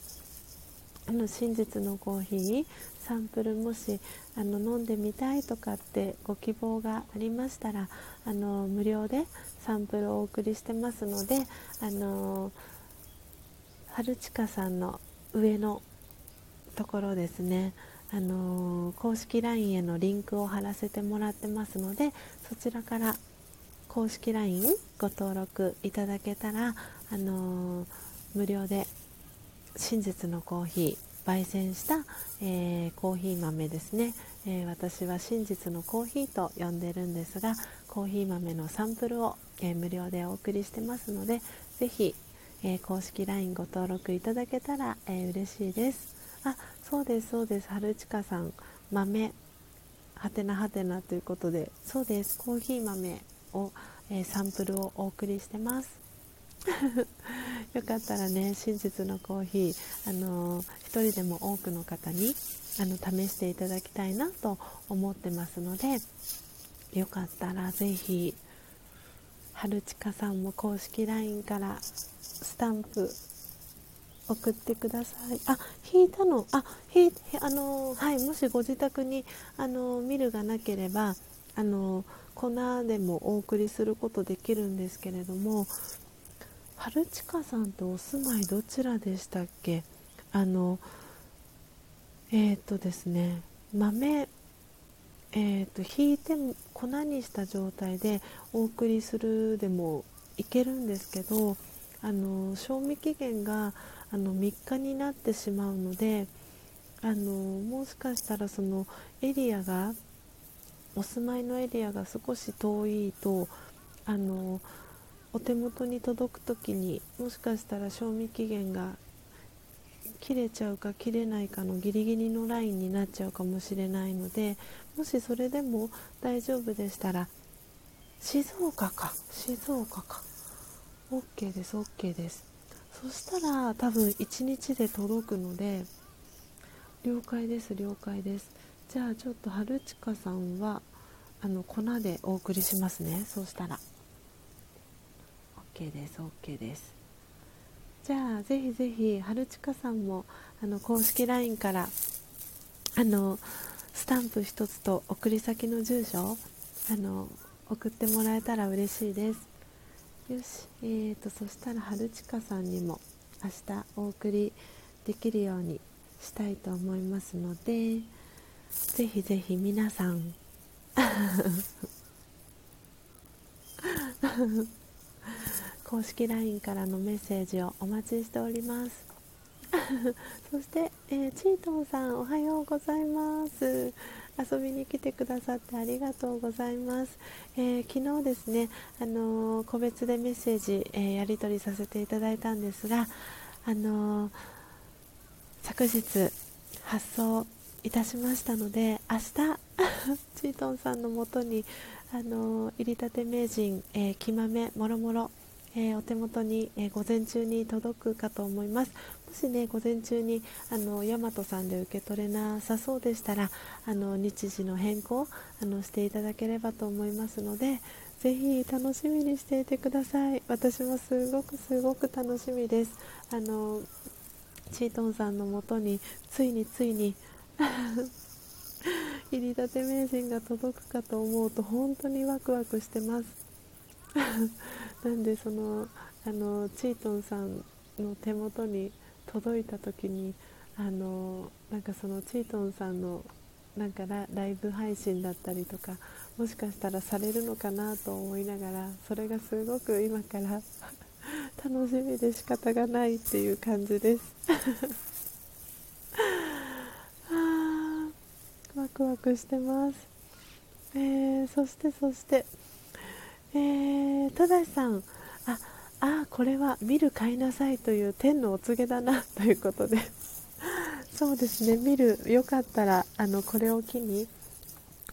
あの真実のコーヒーサンプルもしあの飲んでみたいとかってご希望がありましたらあの無料でサンプルをお送りしてますのであの春近さんの上のところですね。あの、公式 LINE へのリンクを貼らせてもらってますのでそちらから公式 LINE ご登録いただけたら、あの、無料で真実のコーヒー焙煎した、えー、コーヒー豆ですね、えー、私は真実のコーヒーと呼んでるんですがコーヒー豆のサンプルを、えー、無料でお送りしてますのでぜひ、え公式 LINE ご登録いただけたら、え嬉しいです。あそうですそうです。春近さん豆はてなはてなということでそうです。コーヒー豆を、え、サンプルをお送りしてます。よかったらね真実のコーヒー、あのー、1人でも多くの方にあの試していただきたいなと思ってますのでよかったらぜひ春近さんも公式 LINE からスタンプ送ってください。あ引いたの。あひあのはいもしご自宅にあのミルがなければあの粉でもお送りすることできるんですけれども春近さんとお住まいどちらでしたっけ？あのえっ、とですね豆えーと、引いて粉にした状態でお送りするでもいけるんですけどあの賞味期限があの3日になってしまうのであのもしかしたらそのエリアがお住まいのエリアが少し遠いとあのお手元に届く時にもしかしたら賞味期限が切れちゃうか切れないかのギリギリのラインになっちゃうかもしれないのでもしそれでも大丈夫でしたら静岡か。静岡か。OK です OK です。そしたら多分1日で届くので了解です了解です。じゃあちょっと春近さんはあの粉でお送りしますね。そうしたら。OK です OK です。じゃあぜひぜひ春近さんもあの公式 LINE からあのスタンプ1つと送り先の住所あの送ってもらえたら嬉しいです。よしえーとそしたら春近さんにも明日お送りできるようにしたいと思いますのでぜひぜひ皆さん 公式 LINE からのメッセージをお待ちしております。そして、えー、チートンさんおはようございます。遊びに来てくださってありがとうございます、えー、昨日ですね、あのー、個別でメッセージ、えー、やり取りさせていただいたんですが、あの昨日発送いたしましたので明日 チートンさんのもとに、あの入りたて名人、えー、木豆もろもろえー、お手元に、えー、午前中に届くかと思います。もしね午前中にあの大和さんで受け取れなさそうでしたらあの日時の変更あのしていただければと思いますのでぜひ楽しみにしていてください。私もすごくすごく楽しみです。あのチートンさんのもとについについに 入りたて名人が届くかと思うと本当にワクワクしてます。なんでそのあのチートンさんの手元に届いた時にあのなんかそのチートンさんのなんかライブ配信だったりとかもしかしたらされるのかなと思いながらそれがすごく今から 楽しみで仕方がないっていう感じです。ワクワクしてます、えー、そしてそしてえー、戸田さんああこれは見る買いなさいという天のお告げだな ということで。そうですね見るよかったらあのこれを機に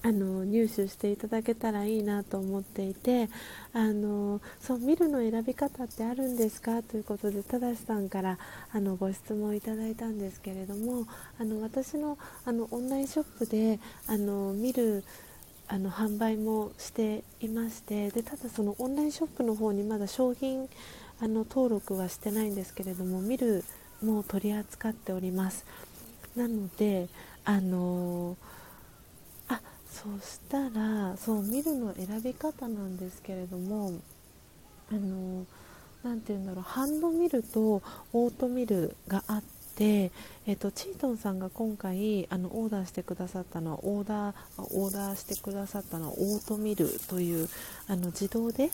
あの入手していただけたらいいなと思っていてあのそう見るの選び方ってあるんですか？ということで正さんからあのご質問いただいたんですけれどもあの私のあのオンラインショップであの見るあの販売もしていましてでただそのオンラインショップの方にまだ商品あの登録はしてないんですけれども見るも取り扱っております。なのであのあそしたらそう見るの選び方なんですけれどもあのなて言うんだろうハンドミルとオートミルがあってで、えーと、チートンさんが今回あのオーダーしてくださったのはオーダーオーダーしてくださったのはオートミルというあの自動で引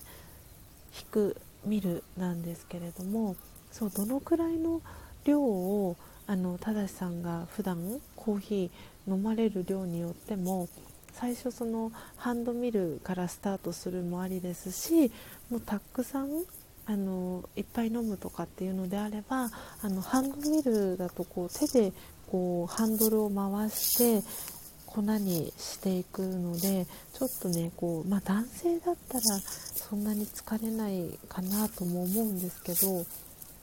くミルなんですけれどもそうどのくらいの量をあの正さんが普段コーヒー飲まれる量によっても最初そのハンドミルからスタートするもありですしもうたくさんあのいっぱい飲むとかっていうのであればあのハンドミルだとこう手でこうハンドルを回して粉にしていくのでちょっとねこう、まあ、男性だったらそんなに疲れないかなとも思うんですけど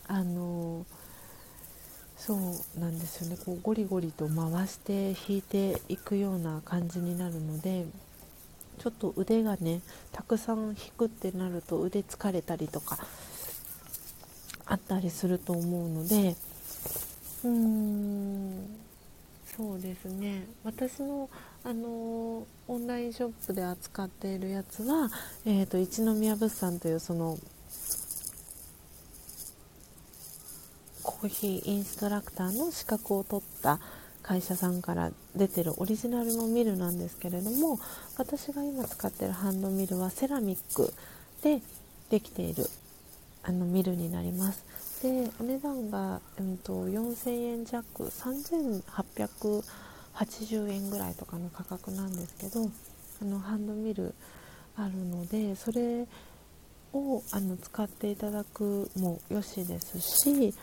あのそうなんですよね。こうゴリゴリと回して引いていくような感じになるのでちょっと腕がねたくさん引くってなると腕疲れたりとかあったりすると思うのでうーんそうですね。私の、あのオンラインショップで扱っているやつは、えーと、一宮物産というそのコーヒーインストラクターの資格を取った会社さんから出てるオリジナルのミルなんですけれども私が今使ってるハンドミルはセラミックでできているあのミルになります。でお値段が、うんと、4000円弱3880円ぐらいとかの価格なんですけどあのハンドミルあるのでそれをあの使っていただくもよしですし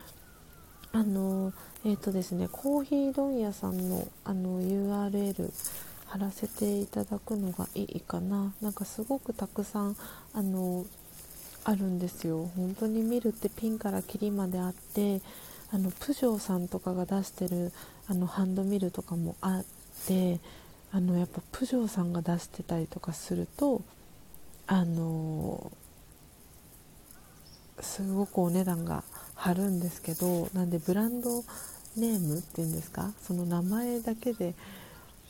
あのえっ、ー、とですねコーヒー問屋さんのあの URL 貼らせていただくのがいいかな。なんかすごくたくさんあのあるんですよ。本当に見るってピンからキリまであってあのプジョーさんとかが出してるあのハンドミルとかもあってあのやっぱプジョーさんが出してたりとかするとあのすごくお値段が張るんですけどなんでブランドネームっていうんですか？その名前だけで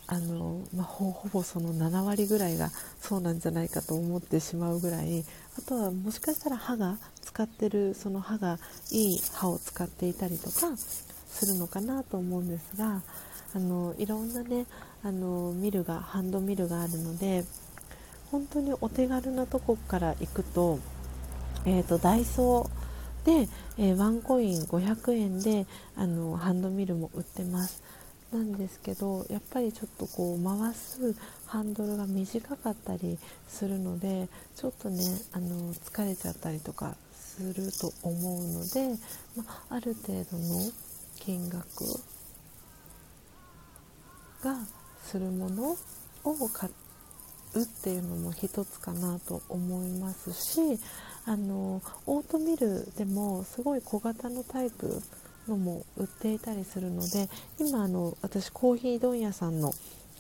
あの、まあ、ほぼその7割ぐらいがそうなんじゃないかと思ってしまうぐらいあとはもしかしたら歯が使ってるその歯がいい歯を使っていたりとかするのかなと思うんですがあのいろんなねあのミルがハンドミルがあるので本当にお手軽なとこから行くと,、えーと、ダイソーで、えー、ワンコイン500円であのハンドミルも売ってます。なんですけどやっぱりちょっとこう回すハンドルが短かったりするのでちょっとねあの疲れちゃったりとかすると思うので、まあ、る程度の金額がするものを買うっていうのも一つかなと思いますしあのオートミルでもすごい小型のタイプのも売っていたりするので今あの私コーヒー問屋さんの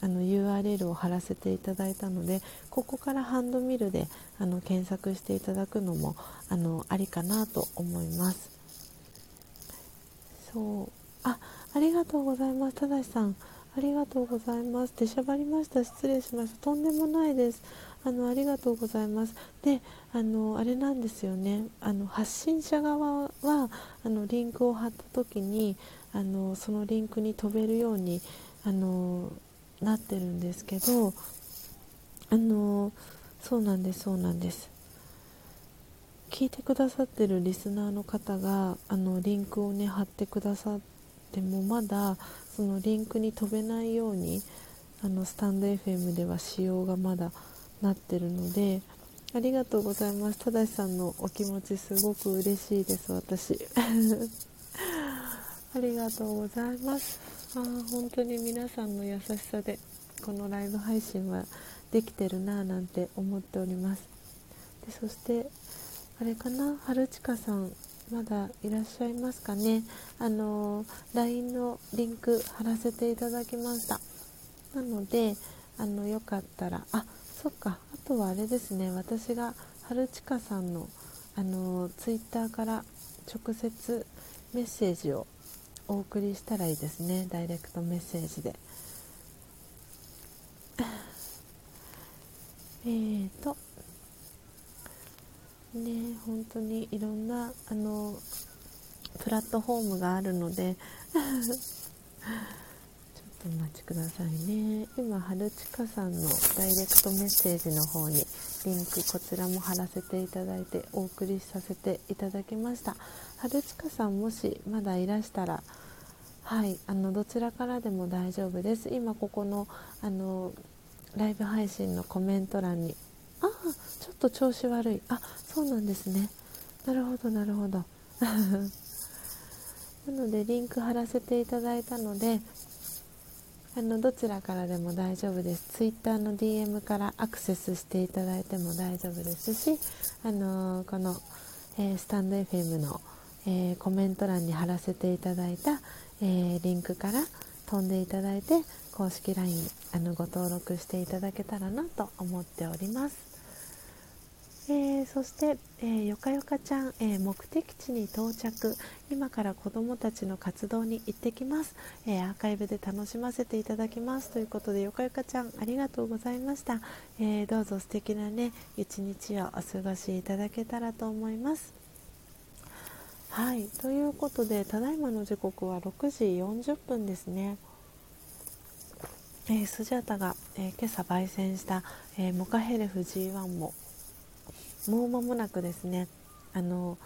あの URL を貼らせていただいたのでここからハンドミルであの検索していただくのもあのありかなと思います。そう。あありがとうございます。ただしさんありがとうございます。出しゃばりました。失礼しました。とんでもないです。あのありがとうございます。であのあれなんですよね。あの発信者側はあのリンクを貼った時にあのそのリンクに飛べるようにあのなってるんですけどあのそうなんですそうなんです。聞いてくださってるリスナーの方があのリンクをね貼ってくださってもまだそのリンクに飛べないようにあのスタンド FM では仕様がまだなってるのでありがとうございます。ただしさんのお気持ちすごく嬉しいです私。ありがとうございます。あ本当に皆さんの優しさでこのライブ配信はできてるなぁなんて思っております。でそしてあれかな？春近さんまだいらっしゃいますかね？あの LINE のリンク貼らせていただきました。なのであのよかったらあそっか。あとはあれですね。私が春近さんのあのツイッターから直接メッセージをお送りしたらいいですね。ダイレクトメッセージで。えーと。ね本当にいろんなあのプラットフォームがあるので。お待ちくださいね。今春近さんのダイレクトメッセージの方にリンクこちらも貼らせていただいてお送りさせていただきました。春近さんもしまだいらしたらはいあのどちらからでも大丈夫です。今ここのあのライブ配信のコメント欄にあちょっと調子悪い。あそうなんですね。なるほどなるほど。なのでリンク貼らせていただいたのであのどちらからでも大丈夫です。Twitter の DM からアクセスしていただいても大丈夫ですし、あのこの、えー、スタンド FM の、えー、コメント欄に貼らせていただいた、えー、リンクから飛んでいただいて公式 LINE あのご登録していただけたらなと思っております。えー、そして、えー、よかよかちゃん、えー、目的地に到着。今から子どもたちの活動に行ってきます、えアーカイブで楽しませていただきます。ということでよかよかちゃんありがとうございました、えどうぞ素敵なね一日をお過ごしいただけたらと思います。はい。ということでただいまの時刻は6時40分ですね。えー、スジャタが、えー、今朝焙煎した、えー、モカヘルフ G1 ももう間もなくですね。あの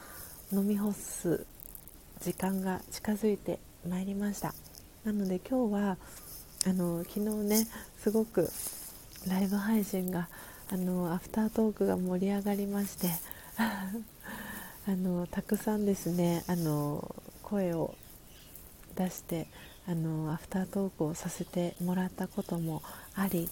飲み干す時間が近づいてまいりました。なので今日はあの昨日ねすごくライブ配信があのアフタートークが盛り上がりまして あのたくさんですねあの声を出してあのアフタートークをさせてもらったこともあり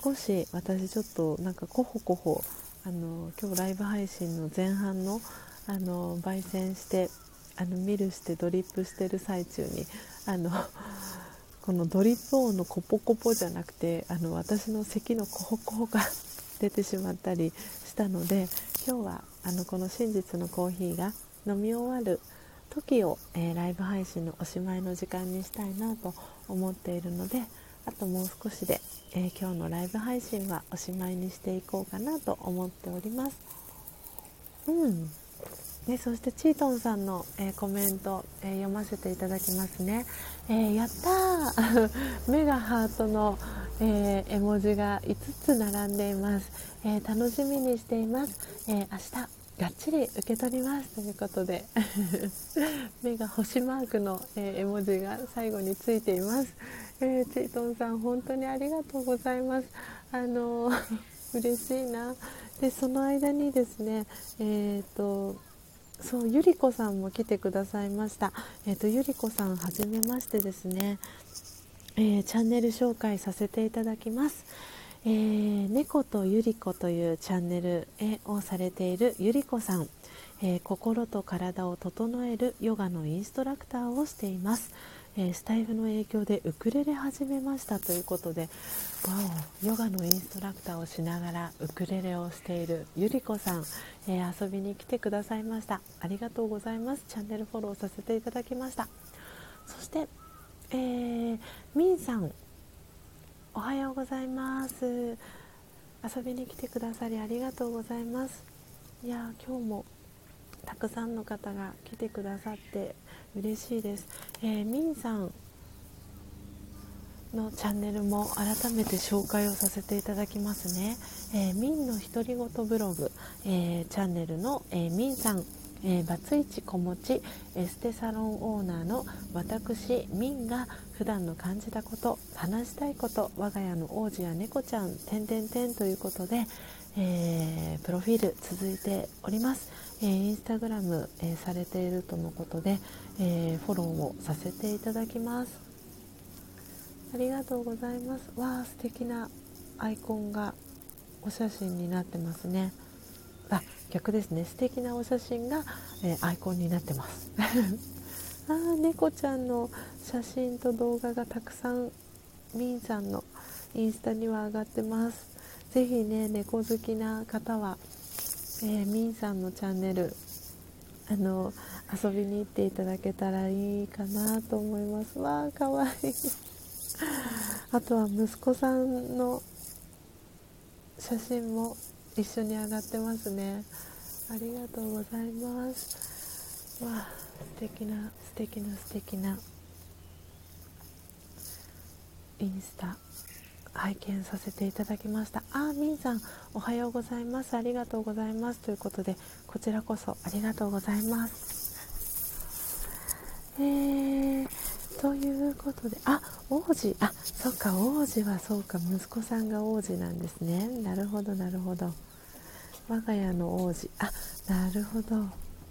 少し私ちょっとなんかコホコホあの今日ライブ配信の前半のあの焙煎してあのミルしてドリップしてる最中にあの このドリップ音のコポコポじゃなくてあの私の咳のコホコホが出てしまったりしたので今日はあのこの真実のコーヒーが飲み終わる時を、えー、ライブ配信のおしまいの時間にしたいなと思っているのであともう少しで、えー、今日のライブ配信はおしまいにしていこうかなと思っております。うん。ね、そしてチートンさんの、えー、コメント、えー、読ませていただきますね、えー、やったー。目がハートの、え絵文字が5つ並んでいます、え楽しみにしています、え明日がっちり受け取ります。ということで 目が星マークの、え絵文字が最後についています、えー、チートンさん本当にありがとうございます。あの 嬉しいな。でその間にですねえっ、ー、とそうゆり子さんも来てくださいました。えっ、ー、とゆり子さんはじめましてですね、えー、チャンネル紹介させていただきます。えー、猫とゆり子というチャンネルをされているゆり子さん、え、心と体を整えるヨガのインストラクターをしています。えー、スタイフの影響でウクレレ始めましたということでわおヨガのインストラクターをしながらウクレレをしているゆりこさん、えー、遊びに来てくださいました。ありがとうございます。チャンネルフォローさせていただきました。そして、えー、みんさんおはようございます。遊びに来てくださりありがとうございます。いや今日もたくさんの方が来てくださって嬉しいです、えー、みんさんのチャンネルも改めて紹介をさせていただきますね、えー、みんの独り言ブログ、えー、チャンネルの、えー、みんさんえー、バツイチ子持ちエステサロンオーナーの私ミンが普段の感じたこと話したいこと我が家の王子や猫ちゃんてんてんてんということで、えー、プロフィール続いております、えー、インスタグラム、えー、されているとのことで、えフォローをさせていただきます。ありがとうございます。わあ素敵なアイコンがお写真になってますね。あ逆ですね。素敵なお写真が、えアイコンになってます。あー猫ちゃんの写真と動画がたくさんみんさんのインスタには上がってます。ぜひね猫好きな方は、えー、みんさんのチャンネルあの遊びに行っていただけたらいいかなと思います。わーかわいい。あとは息子さんの写真も一緒に上がってますね。ありがとうございます。わあ素敵な素敵な素敵なインスタ。拝見させていただきました。あーみんさんおはようございます。ありがとうございます。ということでこちらこそありがとうございます。えー、ということであ王子。あそっか王子はそうか息子さんが王子なんですね。なるほどなるほど。我が家の王子。あなるほど。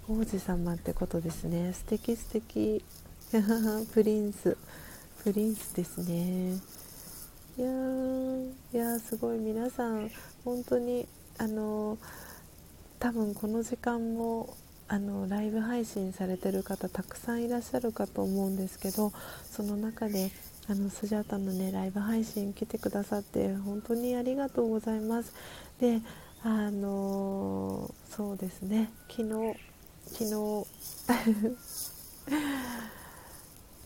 王子様ってことですね。素敵素敵。プリンス。プリンスですね。いやいやすごい皆さん本当にあの多分この時間もあのライブ配信されてる方たくさんいらっしゃるかと思うんですけどその中であのスジャータのねライブ配信来てくださって本当にありがとうございます。であのー、そうですね。昨日昨日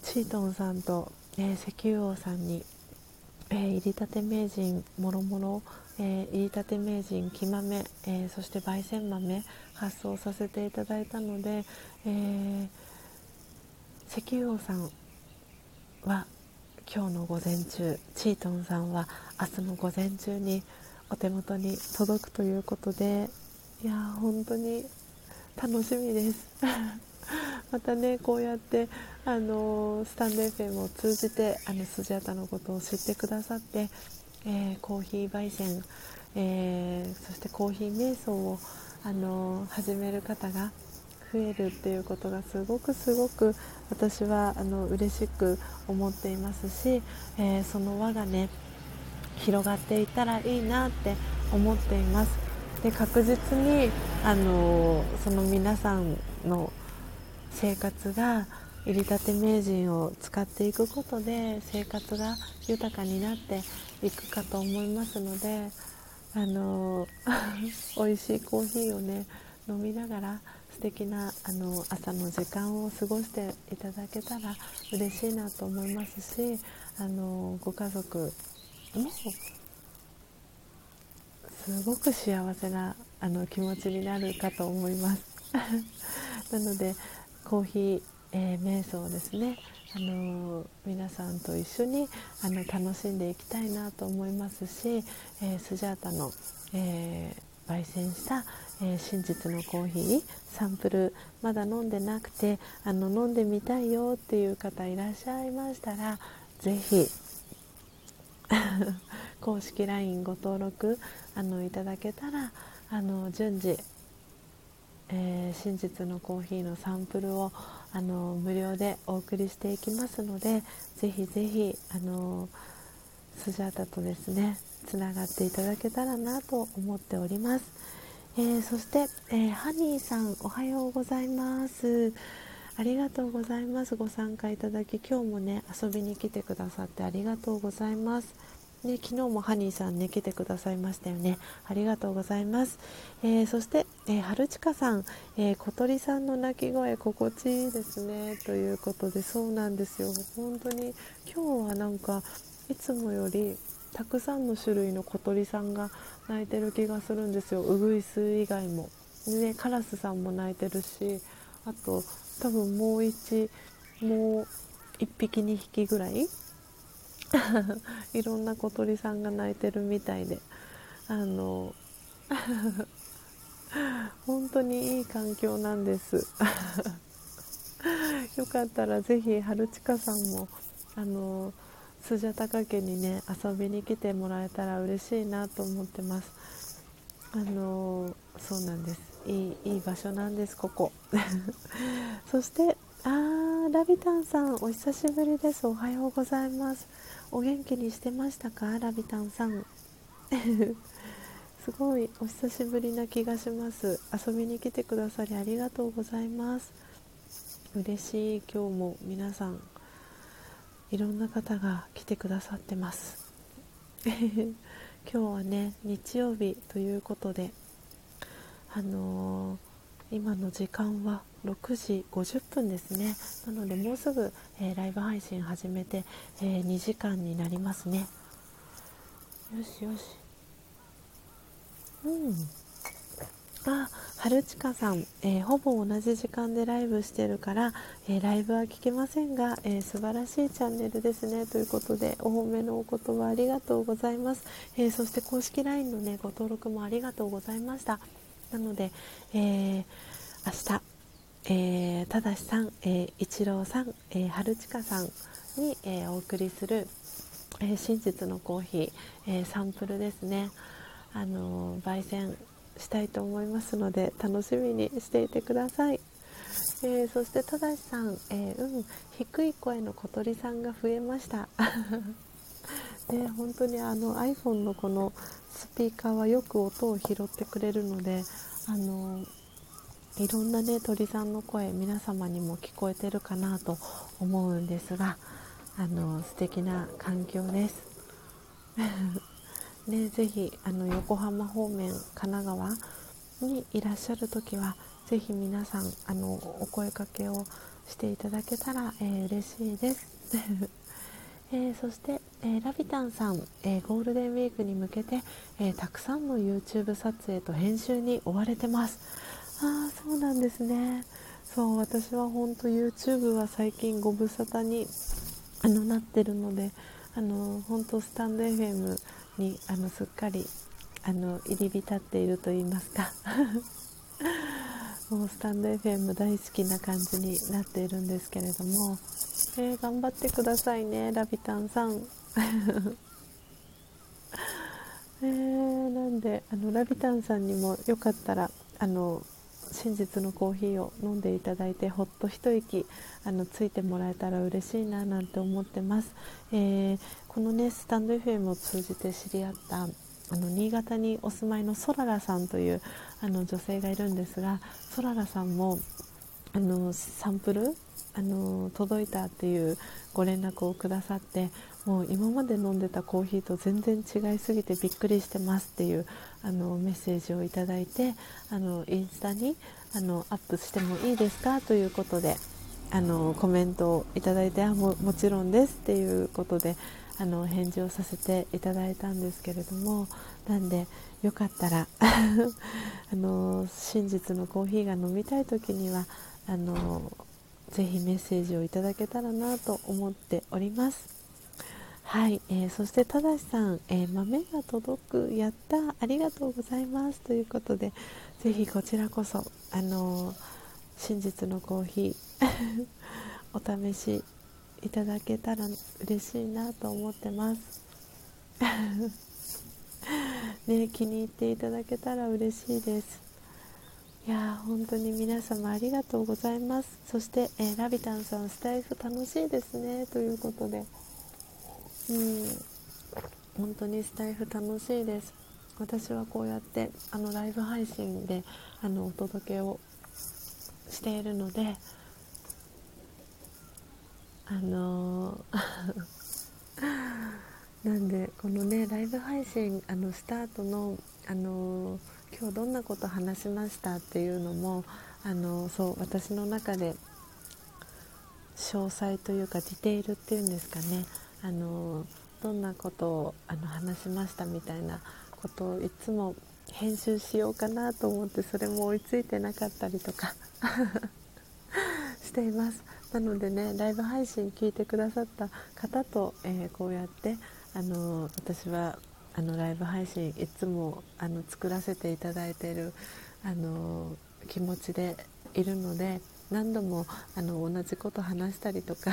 チートンさんと、えー、石油王さんに、えー、入りたて名人もろもろ、えー、入りたて名人木豆、えー、そして焙煎豆発送させていただいたので、えー、石油王さんは今日の午前中チートンさんは明日の午前中にお手元に届くということでいや本当に楽しみです。またねこうやってあのスタンド FM を通じてあのスジャタのことを知ってくださって、えー、コーヒー焙煎、えー、そしてコーヒー瞑想をあの始める方が増えるっていうことがすごくすごく私はあの嬉しく思っていますし、えー、その輪がね広がっていったらいいなって思っています。で確実にあのその皆さんの生活が入りたて名人を使っていくことで生活が豊かになっていくかと思いますのであの 美味しいコーヒーをね飲みながら素敵なあの朝の時間を過ごしていただけたら嬉しいなと思いますしあのご家族もすごく幸せなあの気持ちになるかと思います。なのでコーヒー、えー、瞑想ですね。あの皆さんと一緒にあの楽しんでいきたいなと思いますし、えー、スジャータの、え、焙煎した、え真実のコーヒーサンプルまだ飲んでなくてあの飲んでみたいよっていう方いらっしゃいましたら是非 公式 LINE ご登録あのいただけたらあの順次、えー、真実のコーヒーのサンプルをあの無料でお送りしていきますのでぜひぜひあのスジャータとですねつながっていただけたらなと思っております、えー、そして、えー、ハニーさんおはようございます。ありがとうございます。ご参加いただき今日もね遊びに来てくださってありがとうございます。ね、昨日もハニーさんね来てくださいましたよね。ありがとうございます、えー、そして、えー、春近さん、えー、小鳥さんの鳴き声心地いいですね。ということでそうなんですよ。本当に今日はなんかいつもよりたくさんの種類の小鳥さんが鳴いてる気がするんですよ。ウグイス以外も。ねカラスさんも鳴いてるしあと多分もう1もう1匹2匹ぐらい いろんな小鳥さんが鳴いてるみたいで。あの 本当にいい環境なんです。よかったらぜひ春近さんもあのスジャタカ家にね遊びに来てもらえたら嬉しいなと思ってます。あのそうなんです。いいいい場所なんですここ。そしてあーラビタンさんお久しぶりです。おはようございます。お元気にしてましたか？ラビタンさん。すごいお久しぶりな気がします。遊びに来てくださりありがとうございます。嬉しい今日も皆さんいろんな方が来てくださってます。今日はね日曜日ということであのー、今の時間は6時50分ですね。なのでもうすぐ、えー、ライブ配信始めて、えー、2時間になりますね。よしよし。うん。あ春近さん、えー、ほぼ同じ時間でライブしてるから、えー、ライブは聞けませんが、えー、素晴らしいチャンネルですね。ということでお褒めのお言葉ありがとうございます、えそして公式 LINE のねご登録もありがとうございました。なので、え明日えー、ただしさん、えー、一郎さん、えー、春近さんに、えー、お送りする、えー、真実のコーヒー、えー、サンプルですね、あのー、焙煎したいと思いますので楽しみにしていてください、えー、そしてただしさん、えー、うん低い声の小鳥さんが増えました。で 本当にあの iPhone のこのスピーカーはよく音を拾ってくれるのであのーいろんなね鳥さんの声皆様にも聞こえてるかなと思うんですがあの素敵な環境です。ね、ぜひあの横浜方面神奈川にいらっしゃる時はぜひ皆さんあのお声かけをしていただけたら、えー、嬉しいです、えー、そして、えー、ラビタンさん、えゴールデンウィークに向けて、えたくさんの YouTube 撮影と編集に追われてます。ああそうなんですね。そう私は本当 YouTube は最近ご無沙汰にあのなってるのであの本当スタンド FM にあのすっかりあの入り浸っていると言いますか。もうスタンド FM 大好きな感じになっているんですけれども、えー、頑張ってくださいねラビタンさん。えー、なんであのラビタンさんにもよかったらあの真実のコーヒーを飲んでいただいてほっと一息あのついてもらえたら嬉しいななんて思ってます、えー、このねスタンド FM を通じて知り合ったあの新潟にお住まいのソララさんというあの女性がいるんですがソララさんもあのサンプルあの届いたっていうご連絡をくださってもう今まで飲んでたコーヒーと全然違いすぎてびっくりしてますっていうあのメッセージをいただいてあのインスタにあのアップしてもいいですか？ということであのコメントをいただいてあももちろんですっていうことであの返事をさせていただいたんですけれどもなんでよかったら あの真実のコーヒーが飲みたい時にはあのぜひメッセージをいただけたらなと思っております。はい、えー、そしてただしさん、えー、豆が届くやったありがとうございます。ということでぜひこちらこそあのー、真実のコーヒー お試しいただけたら嬉しいなと思ってます。ね気に入っていただけたら嬉しいです。いや本当に皆様ありがとうございます。そして、えー、ラビタンさんスタイフ楽しいですね。ということで。うん。本当にスタイフ楽しいです。私はこうやってあのライブ配信であのお届けをしているのであの なんでこのねライブ配信あのスタートのあの今日どんなこと話しましたっていうのもあのそう私の中で詳細というかディテールっていうんですかね。あのどんなことをあの話しましたみたいなことをいつも編集しようかなと思ってそれも追いついてなかったりとかしています。なのでねライブ配信聞いてくださった方と、えー、こうやってあの私はあのライブ配信いつもあの作らせていただいているあの気持ちでいるので何度もあの同じこと話したりとか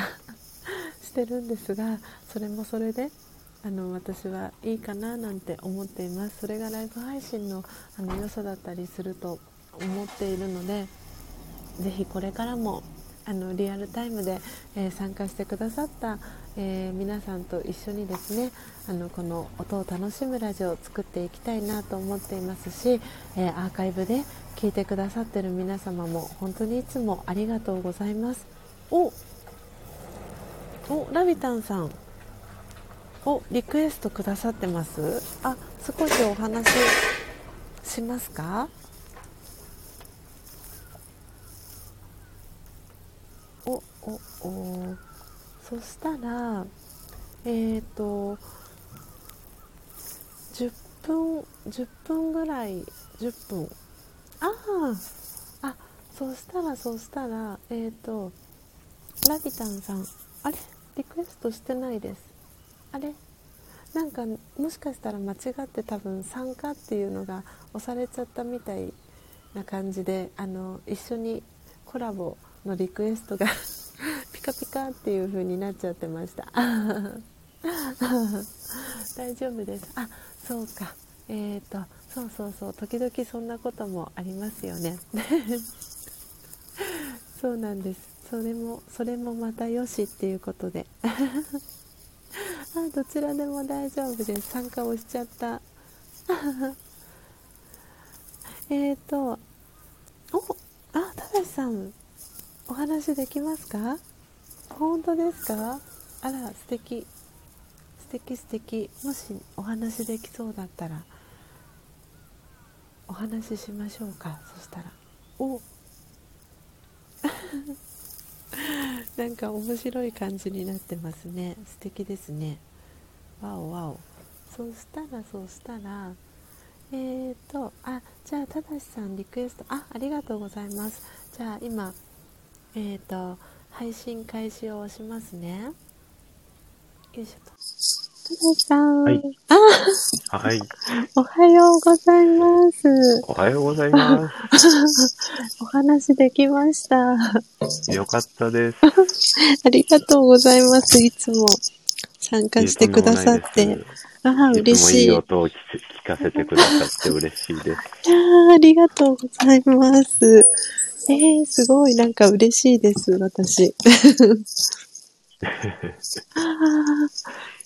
してるんですがそれもそれであの私はいいかななんて思っています。それがライブ配信のあの良さだったりすると思っているのでぜひこれからもあのリアルタイムで、えー、参加してくださった、えー、皆さんと一緒にですねあのこの音を楽しむラジオを作っていきたいなと思っていますし、えー、アーカイブで聞いてくださってる皆様も本当にいつもありがとうございます。おおラビタンさん。おリクエストくださってます？あ少しお話しますか？おおお。そしたらえっ、ー、と10分10分ぐらい10分。あああそしたらそしたらえっ、ー、とラビタンさん。あれ？リクエストしてないです。あれ？なんかもしかしたら間違って多分参加っていうのが押されちゃったみたいな感じであの一緒にコラボのリクエストが ピカピカっていう風になっちゃってました。大丈夫です。あそうか。えーとそうそうそう。時々そんなこともありますよね。そうなんですそれもそれもまたよしっていうことで。あどちらでも大丈夫です。参加をしちゃった。えっとおあただしさんお話できますか？本当ですか？あら素敵。素敵素敵。もしお話できそうだったらお話ししましょうか。そしたら。お。なんか面白い感じになってますね。素敵ですね。わおわお。そしたらそしたらえーとあじゃあただしさんリクエスト。あありがとうございます。じゃあ今えーと配信開始を押しますね。よいしょと。ただしさん、はいあはい。おはようございますおはようございま お話できましたす。よかったです。ありがとうございますいつも参加してくださってああ嬉いつもいしいい音を聞聞かせてくださって嬉しいです。いやーありがとうございます。えー、すごい、なんか嬉しいです、私。あー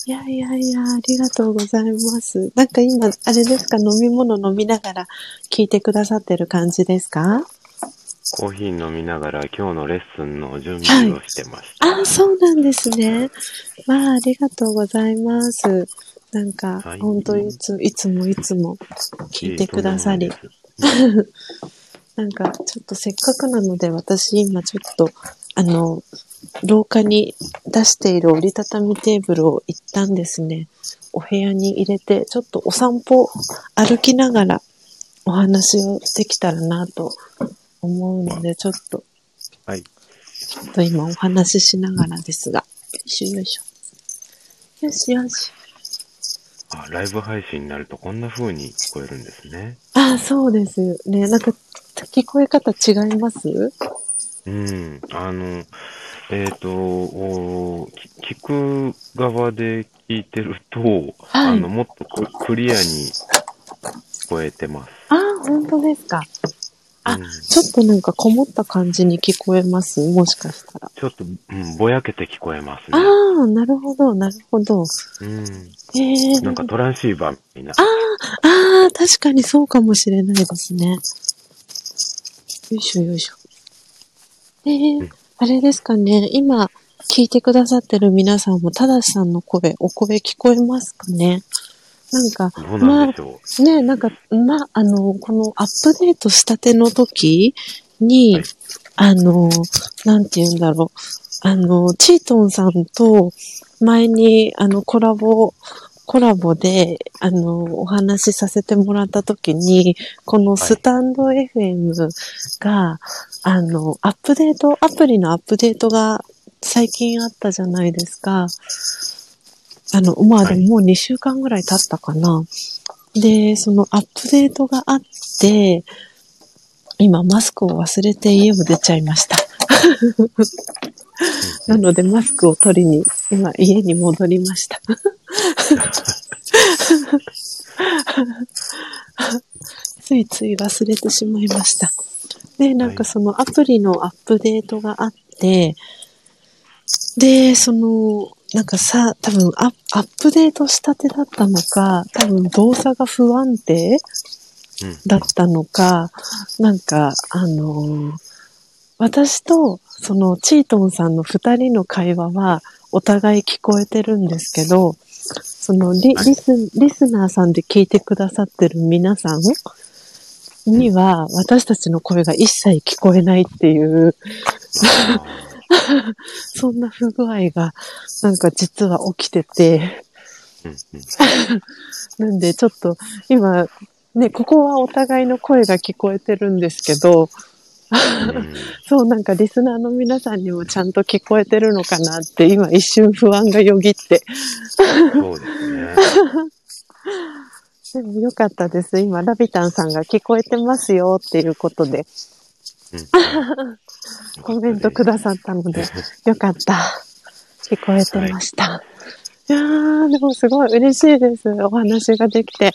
いやいやいや、ありがとうございます。なんか今、あれですか、飲み物飲みながら聞いてくださってる感じですか？コーヒー飲みながら今日のレッスンの準備をしてました。あー、そうなんですね。まあ、ありがとうございます。なんか、はい本当いつ、いつもいつも聞いてくださり なんか、ちょっとせっかくなので、私今ちょっと、あの、廊下に出している折りたたみテーブルを一旦ですね、お部屋に入れて、ちょっとお散歩歩きながらお話をできたらなと思うので、ちょっと、はい。ちょっと今お話ししながらですが、よいしょよいしょ。よしよし。あ、ライブ配信になるとこんな風に聞こえるんですね。ああ、そうですね。なんか、聞こえ方違います？うん。あの、えっ、と、おき聞く側で聞いてると、はいあの、もっとククリアに聞こえてます。ああ、本当ですか。あうんちょっとなんかこもった感じに聞こえます？もしかしたら。ちょっと、うん、ぼやけて聞こえますあね。あ、なるほど、なるほど。うん。ええなんかトランシーバーみたいな。ああ、ああ、確かにそうかもしれないですね。よいしょよいしょ。ええうんあれですかね。今、聞いてくださってる皆さんも、ただしさんの声、お声聞こえますかねなんか、どうなんでしょう。ねなんか、ま、あの、このアップデートしたての時に、はいあの、なんて言うんだろう。あの、チートンさんと前に、あの、コラボ、コラボで、あの、お話しさせてもらった時に、このスタンド FM が、あの、アップデート、アプリのアップデートが最近あったじゃないですか。あの、まあでももう2週間ぐらい経ったかな。で、そのアップデートがあって、今マスクを忘れて家を出ちゃいました。なのでマスクを取りに今家に戻りました。ついつい忘れてしまいました。で、なんかそのアプリのアップデートがあって、で、その、なんかさ、多分アアップデートしたてだったのか、多分動作が不安定うん。だったのか、なんか、あのー私と、その、チートンさんの二人の会話は、お互い聞こえてるんですけど、そのリ、はい。リス、リスナーさんで聞いてくださってる皆さんには、私たちの声が一切聞こえないっていう、そんな不具合が、なんか実は起きてて、なんでちょっと今、ね、ここはお互いの声が聞こえてるんですけど、うん そうなんかリスナーの皆さんにもちゃんと聞こえてるのかなって今一瞬不安がよぎって。そうですね。でもよかったです。今、ラビタンさんが聞こえてますよっていうことでうんコメントくださったので、よかった。聞こえてました。い、やー、でもすごい嬉しいです。お話ができて。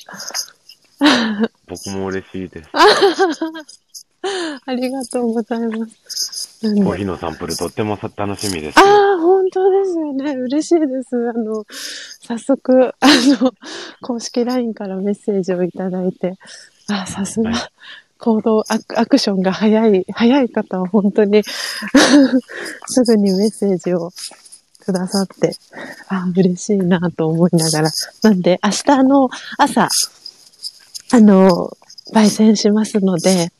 僕も嬉しいです。ありがとうございます。コーヒーのサンプルとってもさ楽しみです。ああ、本当ですよね。嬉しいです。あの、早速、あの、公式 LINE からメッセージをいただいて、あさすはいが、行動アク、アクションが早い、早い方は本当に、すぐにメッセージをくださって、あ、嬉しいなと思いながら。なんで、明日の朝、あの、焙煎しますので、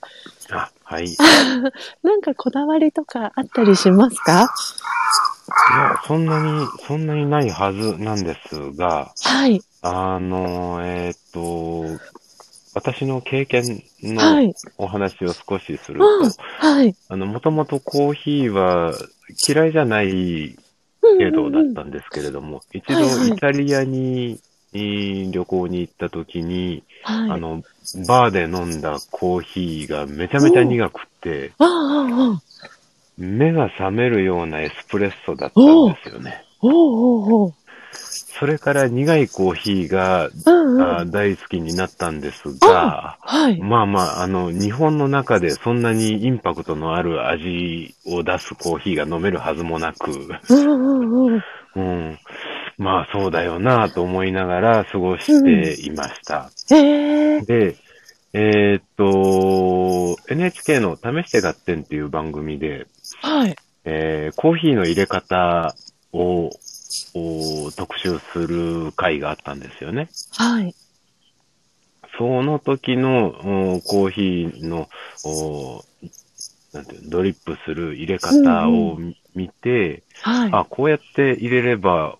あ、はい。い なんかこだわりとかあったりしますか？や、そんなに、そんなにないはずなんですが、はい。あの、えーっと、私の経験はのい。お話を少しすると、うん。はい。あの、もともとコーヒーは嫌いじゃない程度だったんですけれども、一度イタリアにえー旅行に行った時に、はい。あの、バーで飲んだコーヒーがめちゃめちゃ苦くって、目が覚めるようなエスプレッソだったんですよね。それから苦いコーヒーが、うんうん。あ大好きになったんですが、はい。まあまあ、あの、日本の中でそんなにインパクトのある味を出すコーヒーが飲めるはずもなく。うん。まあそうだよなと思いながら過ごしていました。ええで、えーっと、NHK の試して合点っていう番組で、はい。えーコーヒーの入れ方をお特集する回があったんですよね。はい。その時のおコーヒーのおなんていうのドリップする入れ方をうん見て、はい。あ、こうやって入れれば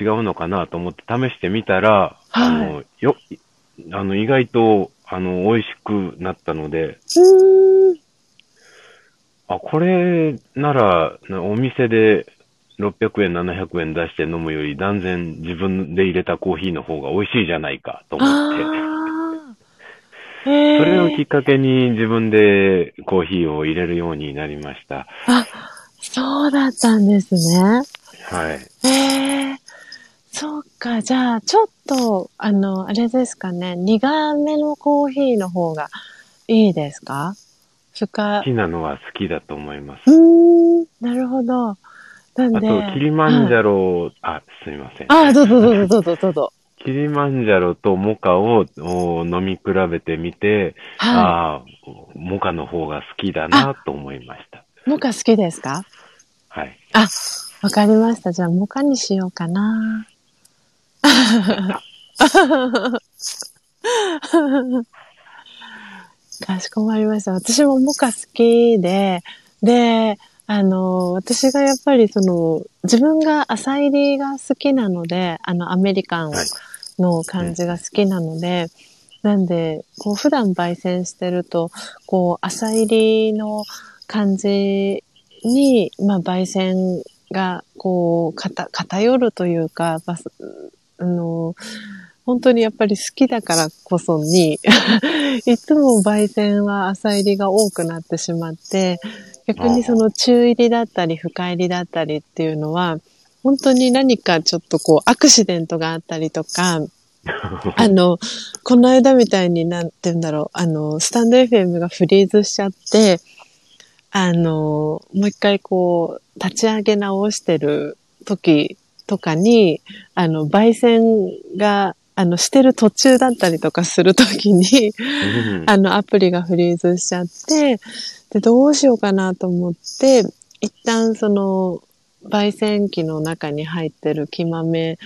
違うのかなと思って試してみたら、はいあの、よ、あの、意外と、あの、美味しくなったので。あ、これなら、なお店で600円、700円出して飲むより断然自分で入れたコーヒーの方が美味しいじゃないかと思って、それをきっかけに自分でコーヒーを入れるようになりました。あ、そうだったんですね。はい。ええそうか。じゃあ、ちょっと、あの、あれですかね。苦めのコーヒーの方がいいですか？深好、きなのは好きだと思います。うーん、なるほど。なんあとで。、キリマンジはいャロ、あ、すみません。あ、どうぞどうぞどうぞどうぞ。キリマンジャロとモカをお飲み比べてみて、はああ、モカの方が好きだなと思いました。い。モカ好きですか？はい。あ、わかりました。じゃあ、モカにしようかな。かしこまりました。私もモカ好きで、で、あの、私がやっぱりその、自分が浅入りが好きなので、あの、アメリカンはいの感じが好きなので、なんで、こう、普段焙煎してると、こう、浅入りの感じに、まあ、焙煎が、こう、偏るというか、まあ、の、本当にやっぱり好きだからこそに、いつも焙煎は浅入りが多くなってしまって、逆にその中入りだったり深入りだったりっていうのは、本当に何かちょっとこうアクシデントがあったりとか、あの、この間みたいになんて言うんだろう、あの、スタンド FM がフリーズしちゃって、あの、もう一回こう、立ち上げ直してる時とかに、あの、焙煎が、あの、してる途中だったりとかする時に、うん。あの、アプリがフリーズしちゃって、で、どうしようかなと思って、一旦その、焙煎機の中に入ってる木豆、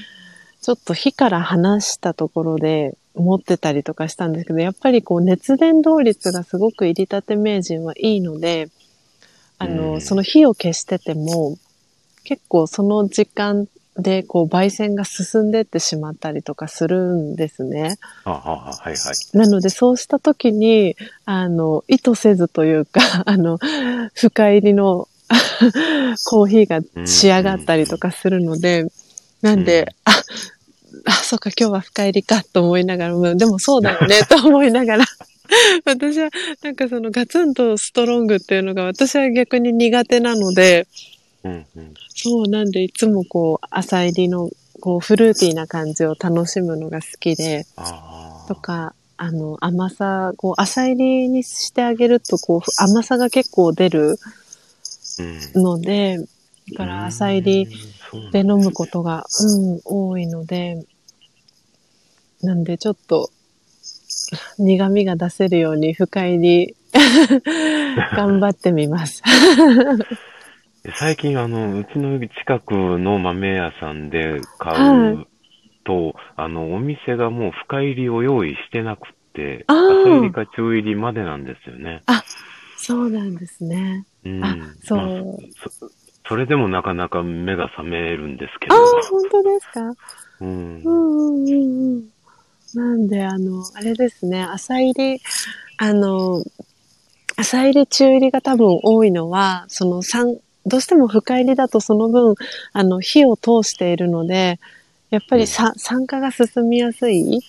ちょっと火から離したところで持ってたりとかしたんですけど、やっぱりこう熱伝導率がすごく入りたて名人はいいので、あの、うん。その火を消してても、結構その時間でこう焙煎が進んでってしまったりとかするんですね。ああ、はいはい。なので、そうした時に、あの、意図せずというか、あの、深入りの コーヒーが仕上がったりとかするので、なんで、あ、あ、そうか、今日は深入りかと思いながら、うんでもそうだよね、と思いながら、私は、なんかそのガツンとストロングっていうのが私は逆に苦手なので、うんうん。そうなんでいつもこう、朝入りの、こう、フルーティーな感じを楽しむのが好きで。とか、あの、甘さ、こう、浅入りにしてあげると、こう、甘さが結構出るうん。ので、だから浅入りで飲むことが、うん、多いので、なんでちょっと、苦味が出せるように深入り、頑張ってみます。最近、あの、うちの近くの豆屋さんで買うと、あの、お店がもう深入りを用意してなくって、あー浅入りか中入りまでなんですよね。そうなんですね。うん。あそうまあそそれでもなかなか目が覚めるんですけああど。、本当ですか？うんう。んうんうんうん。なんで、あの、あれですね、浅入り、あの、浅入り、中入りが多分多いのは、その酸、どうしても深入りだとその分、あの、火を通しているので、やっぱりさ、酸化が進みやすい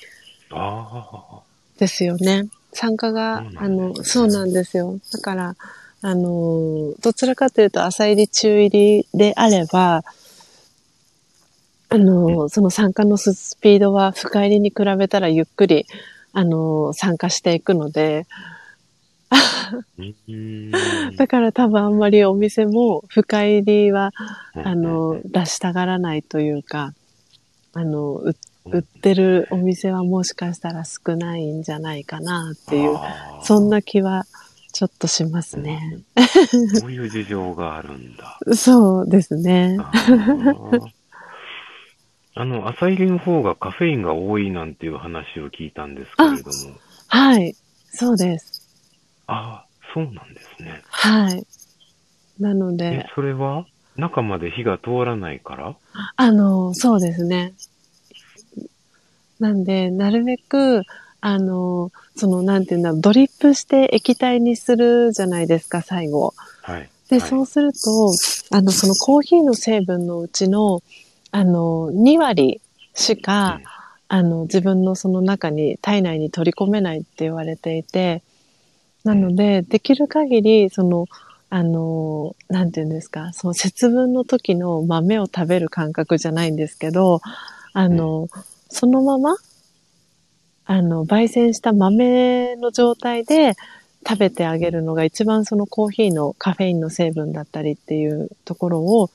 あですよね。酸化が、あの、そうなんですよ。だから、あの、どちらかというと浅入り、中入りであれば、あの、その酸化のスピードは深入りに比べたらゆっくり、あの、酸化していくので。だから多分あんまりお店も深入りは、うんあの、出したがらないというか、あの、う売ってるお店はもしかしたら少ないんじゃないかなっていう、そんな気はちょっとしますね。そういう事情があるんだ。そうですね。あの、朝入りの方がカフェインが多いなんていう話を聞いたんですけれども。はい。そうです。ああ、そうなんですね。はい。なのえで、、それは？中まで火が通らないから？あの、そうですね。なんで、なるべく、あの、その、なんていうんだ、ドリップして液体にするじゃないですか、最後。はい。で、はいそうすると、あの、そのコーヒーの成分のうちの、あの、2割しか、うんあの、自分のその中に、体内に取り込めないって言われていて、なので、できる限り、その、あの、なんていうんですか、その節分の時の豆を食べる感覚じゃないんですけど、あの、そのまま、あの、焙煎した豆の状態で食べてあげるのが一番そのコーヒーのカフェインの成分だったりっていうところを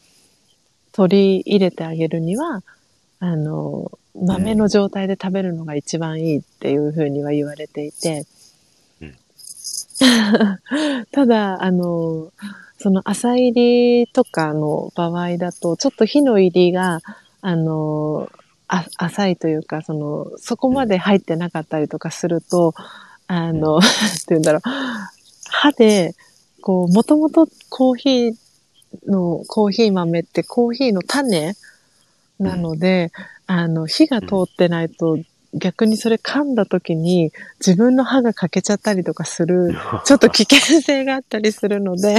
取り入れてあげるには、あの、豆の状態で食べるのが一番いいっていうふうには言われていて、うん ただ、あの、その浅入りとかの場合だと、ちょっと火の入りが、あの、あ浅いというか、その、そこまで入ってなかったりとかすると、あの、なん。て言うんだろう、歯で、こう、もともとコーヒーの、コーヒー豆ってコーヒーの種なので、あの、火が通ってないと、逆にそれ噛んだ時に自分の歯が欠けちゃったりとかする、ちょっと危険性があったりするので、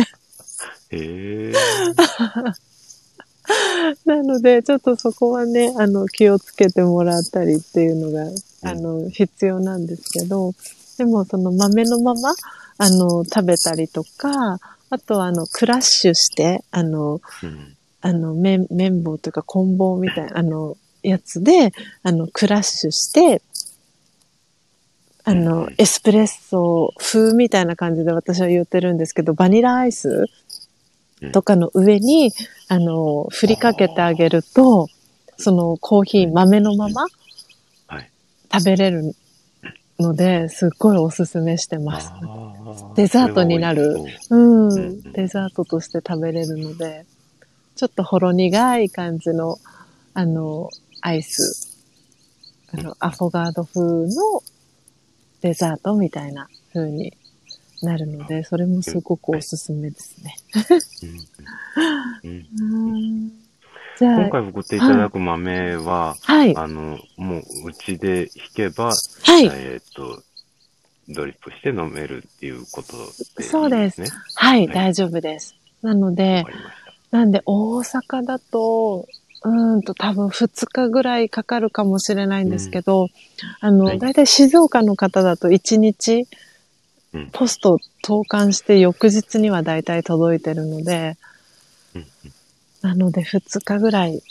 へえ。なので、ちょっとそこはね、あの、気をつけてもらったりっていうのが、あの、必要なんですけど、でもその豆のまま、あの、食べたりとか、あとはあの、クラッシュして、あの、うん。あの、綿、綿棒というか、棍棒みたいな、あの、やつで、あの、クラッシュして、あうんの、エスプレッソ風みたいな感じで私は言ってるんですけど、バニラアイスとかの上に、あの、振りかけてあげると、そのコーヒー豆のままはい。食べれるので、すっごいおすすめしてます。デザートになる。うん。デザートとして食べれるので、ちょっとほろ苦い感じの、あの、アイス。あの、アフォガード風のデザートみたいな風になるので、それもすごくおすすめですね。じゃあ、今回送っていただく豆は、はい。あの、もう、うちで引けば、はい。えっ、と、ドリップして飲めるっていうことでね。そうですわはい、はい大丈夫です。なので。なんで大阪だと、うーんと多分2日ぐらいかかるかもしれないんですけど、あの、はいだいたい静岡の方だと1日うんポスト投函して翌日にはだいたい届いてるので、うんなので2日ぐらい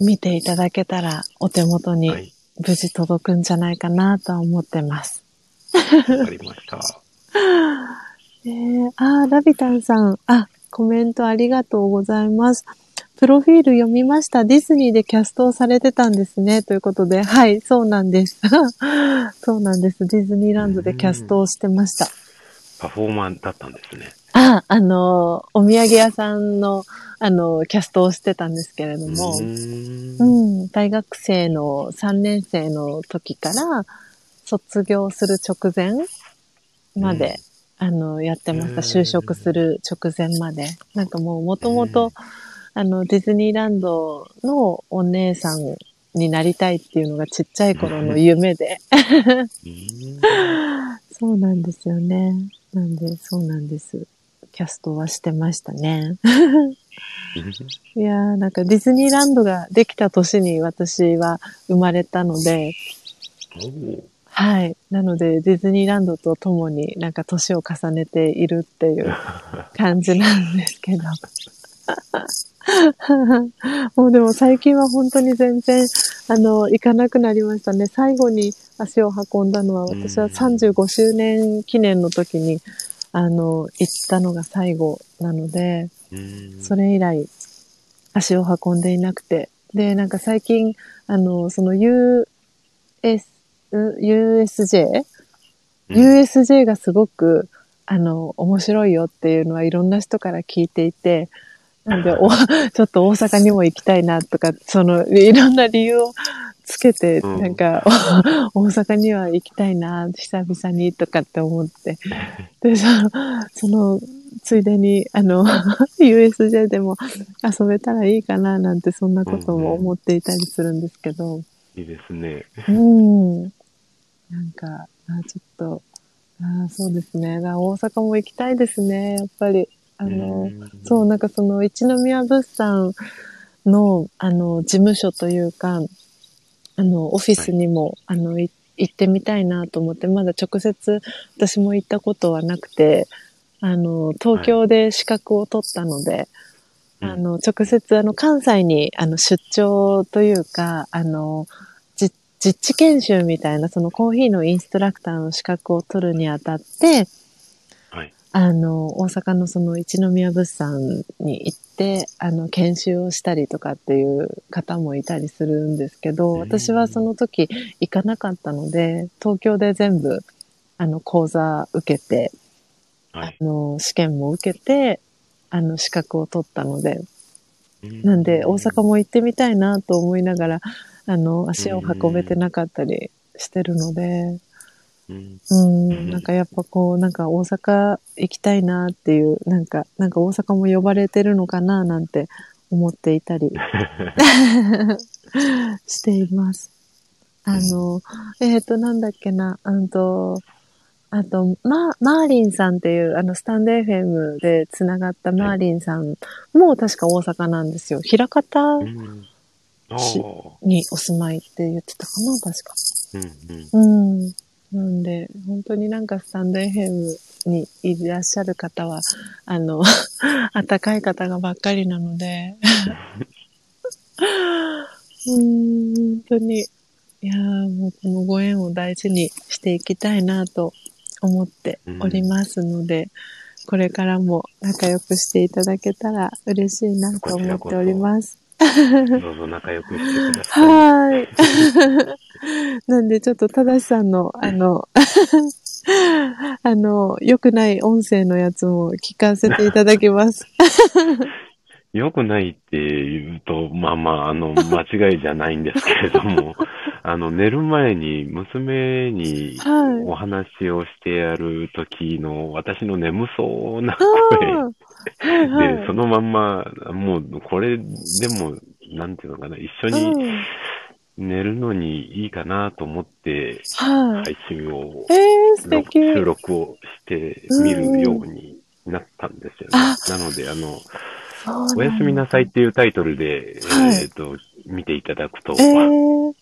見ていただけたらお手元にうんはい。無事届くんじゃないかなとは思ってます。わかりました。えー、あー、ラビタンさん。あ、コメントありがとうございます。プロフィール読みました。ディズニーでキャストをされてたんですね。ということで、はい、そうなんです。そうなんです。ディズニーランドでキャストをしてました。パフォーマーだったんですね。ああ、あの、お土産屋さんの、あの、キャストをしてたんですけれども、うんん、大学生の3年生の時から、卒業する直前まで、あの、やってました。就職する直前まで。なんかもう、もともと、あの、ディズニーランドのお姉さんになりたいっていうのがちっちゃい頃の夢で。うんそうなんですよね。なんで、そうなんです。キャストはしてましたね。いやー、なんかディズニーランドができた年に私は生まれたので、はい。なので、ディズニーランドと共になんか年を重ねているっていう感じなんですけど。もうでも最近は本当に全然、あの、行かなくなりましたね。最後に足を運んだのは、私はうん35周年記念の時に、あの、行ったのが最後なので、うんそれ以来足を運んでいなくて。で、なんか最近、あの、その US、USJ?USJ うん USJ がすごく、あの、面白いよっていうのはいろんな人から聞いていて、なんで、お、ちょっと大阪にも行きたいなとか、その、いろんな理由をつけて、うんなんか、大阪には行きたいな、久々にとかって思って。で、その、その、ついでに、あの、USJ でも遊べたらいいかな、なんて、そんなことも思っていたりするんですけど、いいですね。うん。なんか、あちょっと、あそうですね。大阪も行きたいですね、やっぱり。あの、うん。そう、なんかその、一宮物産の、あの、事務所というか、あの、オフィスにも、あの、い行ってみたいなと思って、まだ直接私も行ったことはなくて、あの、東京で資格を取ったので、うん。あの、直接、あの、関西に、あの、出張というか、あの、じ実地研修みたいな、そのコーヒーのインストラクターの資格を取るにあたって、はい。あの、大阪のその一宮物産に行って、あの、研修をしたりとかっていう方もいたりするんですけど、うん。私はその時行かなかったので、東京で全部、あの、講座受けて、はい。あ。の、試験も受けて、あの、資格を取ったので、うん。なんで、大阪も行ってみたいなと思いながら、あの、足を運べてなかったりしてるので、うんうん、なんかやっぱこう、なんか大阪行きたいなっていう、なんか、なんか大阪も呼ばれてるのかななんて思っていたり しています。あの、えっ、と、なんだっけな、うんと、あと、ママーリンさんっていう、あの、スタンド FM で繋がったマーリンさんも確か大阪なんですよ。平方うんあしーにお住まいって言ってたかな確か。うんうんうん。なんで、本当になんかスタンド FM にいらっしゃる方は、あの、温かい方がばっかりなので、うん、本当に、いやもうこのご縁を大事にしていきたいなと思っておりますので、これからも仲良くしていただけたら嬉しいなと思っております。どうぞ仲良くしてください。はーい。なんでちょっと、ただしさんの、あの、あの、良くない音声のやつも聞かせていただきます。良くないって言うと、まあまあ、あの、間違いじゃないんですけれども、あの、寝る前に娘にはいお話をしてやる時の私の眠そうなあ声あはいはい。で、そのまんま、もう、これでも、なんていうのかな、一緒にうん寝るのにいいかなと思って、はい。配信を、えー、素敵。収録をしてみるようになったんですよね。あなので、あの、おやすみなさいっていうタイトルで、はいえっ、と、見ていただくと、えー、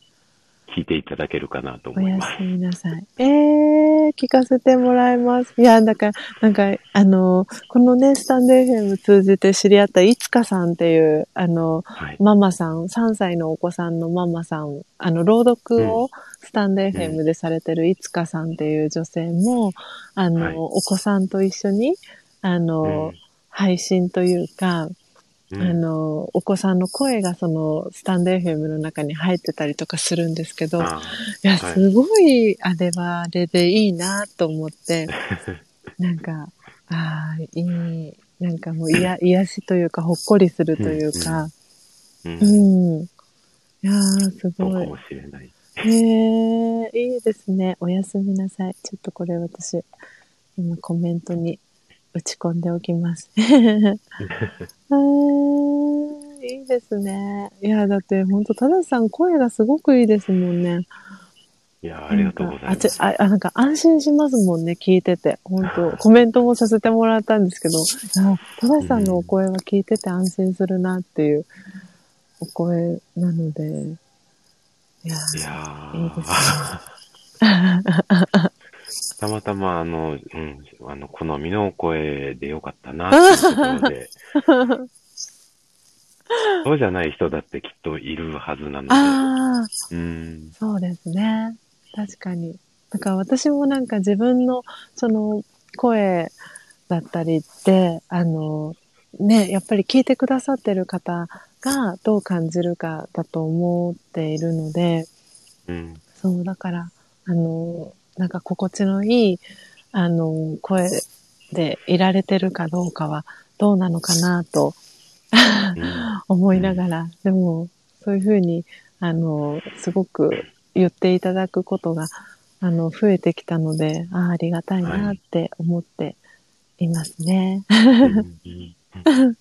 聞いていただけるかなとお思います。やすみなさい。えー、聞かせてもらいます。いや、だから、なんか、あの、このね、スタンド FM 通じて知り合ったいつかさんっていう、あの、はい。ママさん、3歳のお子さんのママさん、あの、朗読をスタンド FM でされてるいつかさんっていう女性も、あの、はいお子さんと一緒に、あの、配信というか、うんあの、お子さんの声がその、スタンド FM の中に入ってたりとかするんですけど、いあや、はいすごい、あれはあれでいいなと思って、なんか、ああ、いい。なんかもう、いや、癒しというか、ほっこりするというか。うんう。ん。いやー、すごいそうかも。しれない。へえ、いいですね。おやすみなさい。ちょっとこれ私、今コメントに打ち込んでおきます。いいですね。いや、だって本当たださん声がすごくいいですもんね。いや、ありがとうございます。あちあ、あなんか安心しますもんね、聞いてて。本当コメントもさせてもらったんですけど、あたださんのお声は聞いてて安心するなっていうお声なので、いやいやいいですー たまたま、あの、うん、あの、好みの声でよかったな、っていうところで、そうじゃない人だってきっといるはずなので、ああ、うん、そうですね。確かに。だから私もなんか自分のその声だったりって、あの、ね、やっぱり聞いてくださってる方がどう感じるかだと思っているので、うん、そう、だから、あの、なんか心地のいい、あの、声でいられてるかどうかはどうなのかなとうん思いながら、でも、そういうふうに、あの、すごく言っていただくことが、あの、増えてきたので、ああ、ありがたいなって思っていますね。うんうん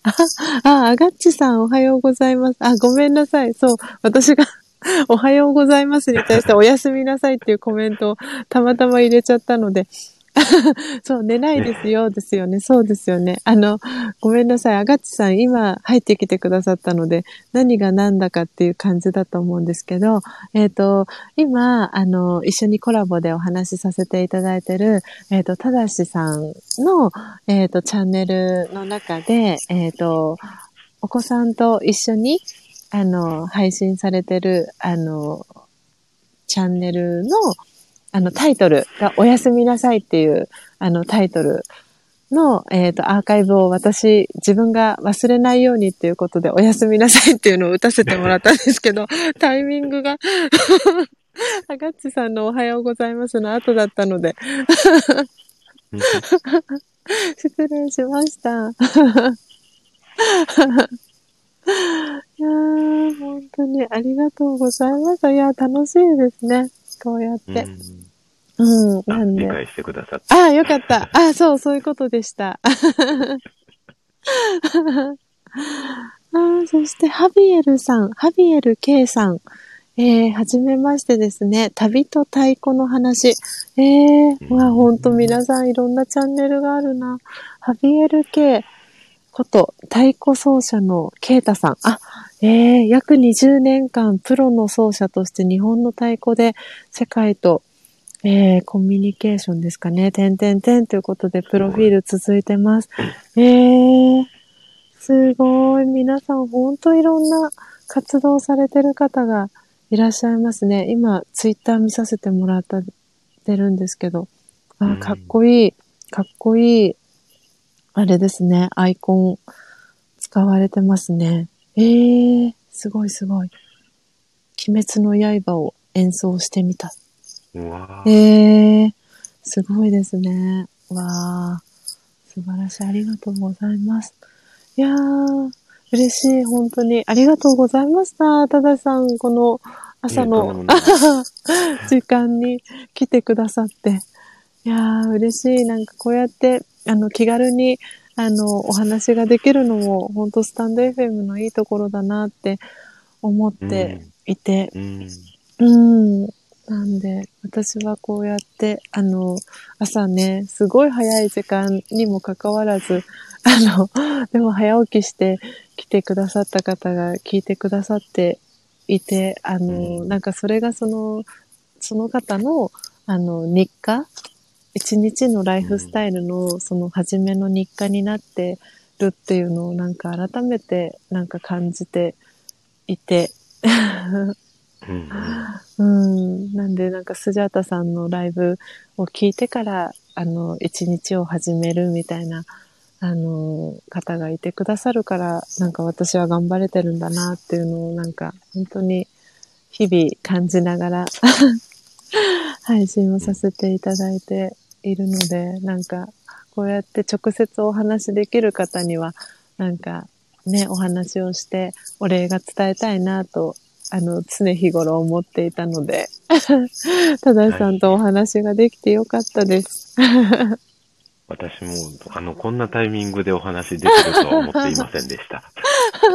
あ、あがっちさんおはようございます。あ、ごめんなさい。そう、私が おはようございますに対しておやすみなさいっていうコメントをたまたま入れちゃったので、そう、寝ないですよ、ですよね。そうですよね。あの、ごめんなさい。あがっちさん、今入ってきてくださったので、何が何だかっていう感じだと思うんですけど、えっ、と、今、あの、一緒にコラボでお話しさせていただいてる、えっ、と、ただしさんの、えっ、と、チャンネルの中で、えっ、と、お子さんと一緒に、あの、配信されてる、あの、チャンネルの、あの、タイトルが、おやすみなさいっていう、あの、タイトルの、えっ、と、アーカイブを私、自分が忘れないようにっていうことで、おやすみなさいっていうのを打たせてもらったんですけど、タイミングが、あがっちさんのおはようございますの後だったので、うん 失礼しました。いやー、本当にありがとうございました。いや、楽しいですね。こうやって。うん、あなんで。理解してくださった。ああ、よかった。ああ、そう、そういうことでした。ああ、そして、ハビエルさん、ハビエル K さん。えー、はじめましてですね。旅と太鼓の話。えー、うんわあ、ほんと皆さんいろんなチャンネルがあるな。ハビエル K こと、太鼓奏者のケイタさん。あ、えー、約20年間プロの奏者として日本の太鼓で世界とえー、コミュニケーションですかね。てんてんてんということで、プロフィール続いてます。えー、すごい。皆さん、ほんといろんな活動されてる方がいらっしゃいますね。今、ツイッター見させてもらってるんですけど。あうんかっこいい。かっこいい。あれですね。アイコン使われてますね。えー、すごいすごい。鬼滅の刃を演奏してみた。えーえすごいですね。わあ、素晴らしい。ありがとうございます。いやー、嬉しい。本当に。ありがとうございました。たださん、この朝の 時間に来てくださって。いやー、嬉しい。なんかこうやって、あの、気軽に、あの、お話ができるのも、本当スタンド FM のいいところだなって思っていて、うん。うん。なんで、私はこうやって、あの、朝ね、すごい早い時間にもかかわらず、あの、でも早起きして来てくださった方が聞いてくださっていて、あの、うんなんかそれがその、その方の、あの、日課一日のライフスタイルの、その初めの日課になってるっていうのをなんか改めてなんか感じていて、うんうん。なんで、なんか、スジャータさんのライブを聞いてから、あの、一日を始めるみたいな、あの、方がいてくださるから、なんか私は頑張れてるんだなっていうのを、なんか、本当に、日々感じながら、配信をさせていただいているので、なんか、こうやって直接お話できる方には、なんかね、お話をしてお礼が伝えたいなと、あの、常日頃思っていたので、たださんとお話ができてよかったです。私も、あの、こんなタイミングでお話できるとは思っていませんでした。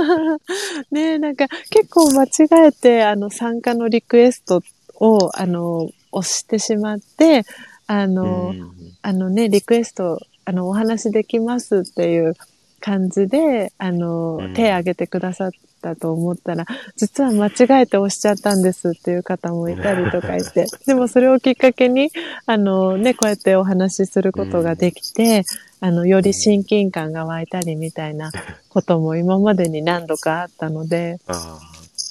ねえ、なんか結構間違えて、あの、参加のリクエストを、あの、押してしまって、あの、うん。あのね、リクエスト、あの、お話できますっていう感じで、あの、うん。手挙げてくださったと思ったら、実は間違えて押しちゃったんですっていう方もいたりとかいて、でもそれをきっかけに、あのね、こうやってお話しすることができて、あの、より親近感が湧いたりみたいなことも今までに何度かあったので、あ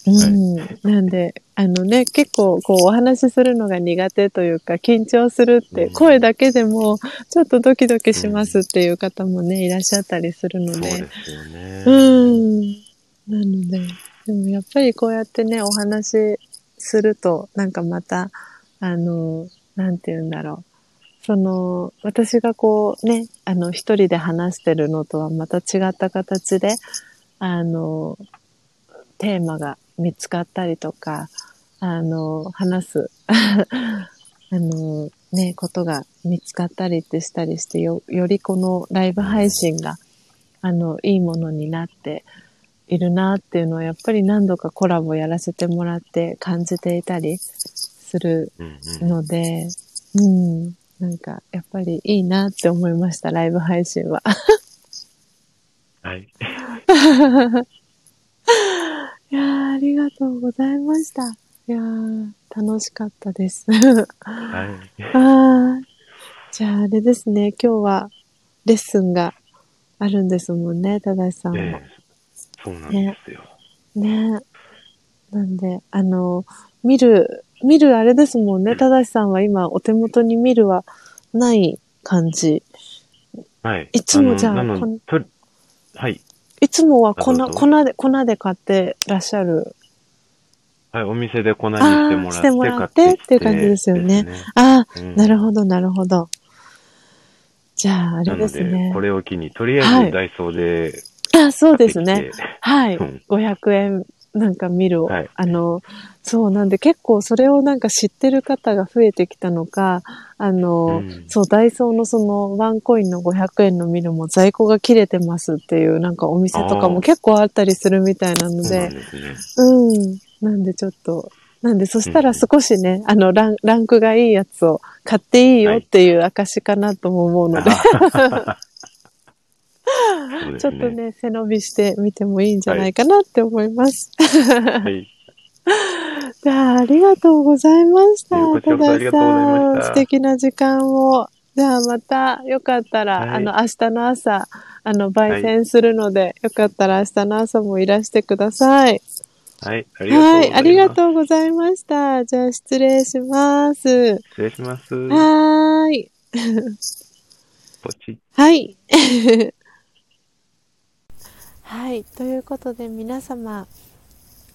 うん。なんで、あのね、結構、こう、お話しするのが苦手というか、緊張するって、うん声だけでも、ちょっとドキドキしますっていう方もね、いらっしゃったりするので。あそうですよね。うん。なので、でもやっぱりこうやってね、お話しすると、なんかまた、あの、なんて言うんだろう。その、私がこうね、あの、一人で話してるのとはまた違った形で、あの、テーマが見つかったりとか、あの、話す、あの、ね、ことが見つかったりってしたりして、よ、よりこのライブ配信が、あの、いいものになっているなっていうのは、やっぱり何度かコラボやらせてもらって感じていたりするうんうんので、うん、なんか、やっぱりいいなって思いました、ライブ配信は。はい。いやー、ありがとうございました。いやー、楽しかったです。はい。あーじゃああれですね、今日はレッスンがあるんですもんね、正さんも。ええそうなんですよ。ねなんで、あの、見る、見るあれですもんね、正さんは今お手元に見るはない感じ。はい。いつもじゃあのなこんのとはい。いつもは粉、粉で、粉で買ってらっしゃる。はい。お店で粉にしてもらって、してもらってっていう感じですよねですああ、うんなるほど、なるほど。じゃあ、あれで、ですねこ。れを機に、とりあはいえずダイソーであ、そうです買ね。はい。うん500円なんか見る、はい。あの、そうなんで結構それをなんか知ってる方が増えてきたのか、あの、うん。そう、ダイソーのそのワンコインの500円のミルも在庫が切れてますっていうなんかお店とかも結構あったりするみたいなのそうなんで、ね。うん。なんでちょっと、なんでそしたら少しね、あのラン、ランクがいいやつを買っていいよっていう証かなとも思うので、そちょっと。ね、背伸びしてみてもいいんじゃないかなって思います。はい。じゃあ、ありがとうございました。こちらこそありがとうございました素敵な時間を。じゃあ、また、よかったら、はいあの、明日の朝、あの、焙煎するので、よかったら明日の朝もいらしてください。はい。ありがとうございます。はい、ありがとうございました。じゃあ、失礼します。失礼します。はーい。ポチはい。はい。ということで、皆様、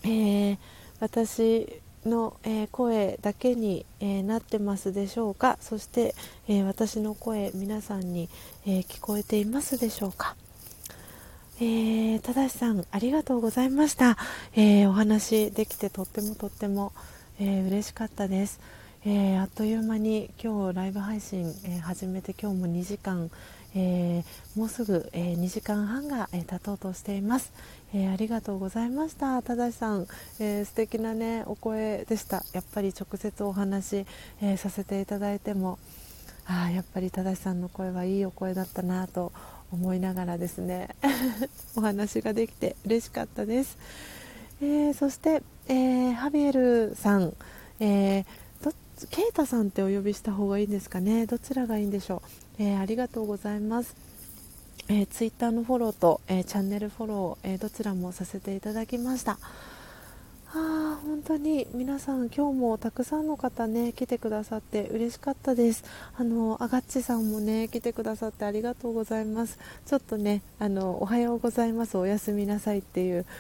えー私の、えー声だけに、えーなってますでしょうか？そして、えー私の声、皆さんに、えー聞こえていますでしょうか？えー、ただしさん、ありがとうございました。えーお話できてとってもとっても、えー嬉しかったです。えーあっという間に今日ライブ配信、えー始めて今日も2時間、えーもうすぐ、えー2時間半が、えー経とうとしています、えーありがとうございました。ただしさん、えー素敵なねお声でした。やっぱり直接お話、えーさせていただいてもあやっぱりただしさんの声はいいお声だったなと思いながらですね お話ができて嬉しかったです、えーそして、えーハビエルさん、えーケイタさんってお呼びした方がいいんですかね？どちらがいいんでしょう、えーありがとうございます。えー、ツイッターのフォローと、えーチャンネルフォロー、えーどちらもさせていただきました。あー本当に皆さん今日もたくさんの方ね来てくださって嬉しかったです。あのアガッチさんもね来てくださってありがとうございます。ちょっとねあのおはようございます。おやすみなさいっていう。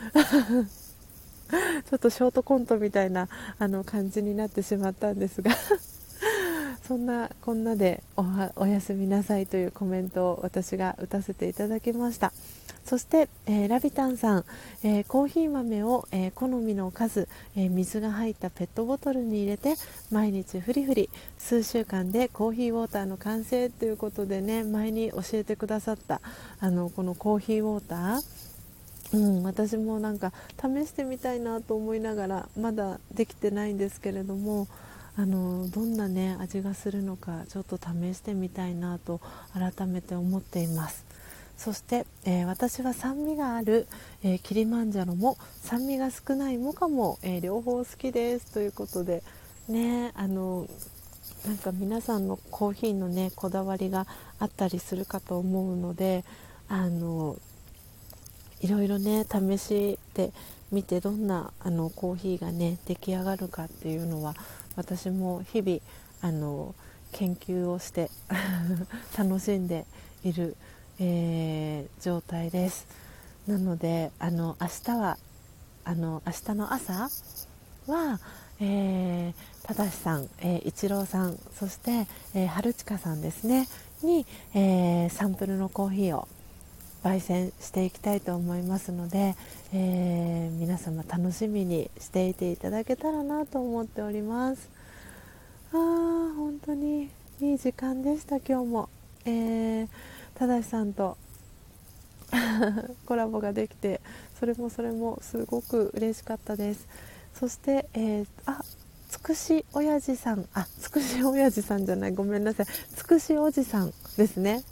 ちょっとショートコントみたいなあの感じになってしまったんですが。そんなこんなでおおやすみなさいというコメントを私が打たせていただきました。そして、えー、ラビタンさん、えー、コーヒー豆を、えー、好みの数、え水が入ったペットボトルに入れて毎日フリフリ数週間でコーヒーウォーターの完成ということでね前に教えてくださったあのこのコーヒーウォーター。うん、私もなんか試してみたいなと思いながらまだできてないんですけれどもあのどんなね味がするのかちょっと試してみたいなと改めて思っています。そして、えー、私は酸味がある、えー、キリマンジャロも酸味が少ないモカも、えー、両方好きです。ということでねあのなんか皆さんのコーヒーのねこだわりがあったりするかと思うのであのいろいろね試してみてどんなあのコーヒーがね出来上がるかっていうのは私も日々あの研究をして 楽しんでいる、えー、状態です。なのであの明日はあの明日の朝は、えー、ただしさん、えー、一郎さんそして、えー、春近さんですねに、えー、サンプルのコーヒーを焙煎していきたいと思いますので、えー、皆様楽しみにしていていただけたらなと思っております。あー本当にいい時間でした今日も、えー、ただしさんと コラボができてそれもそれもすごく嬉しかったです。そして、えー、あつくしおやじさん。あつくしおやじさんじゃない。ごめんなさい。つくしおじさんですね。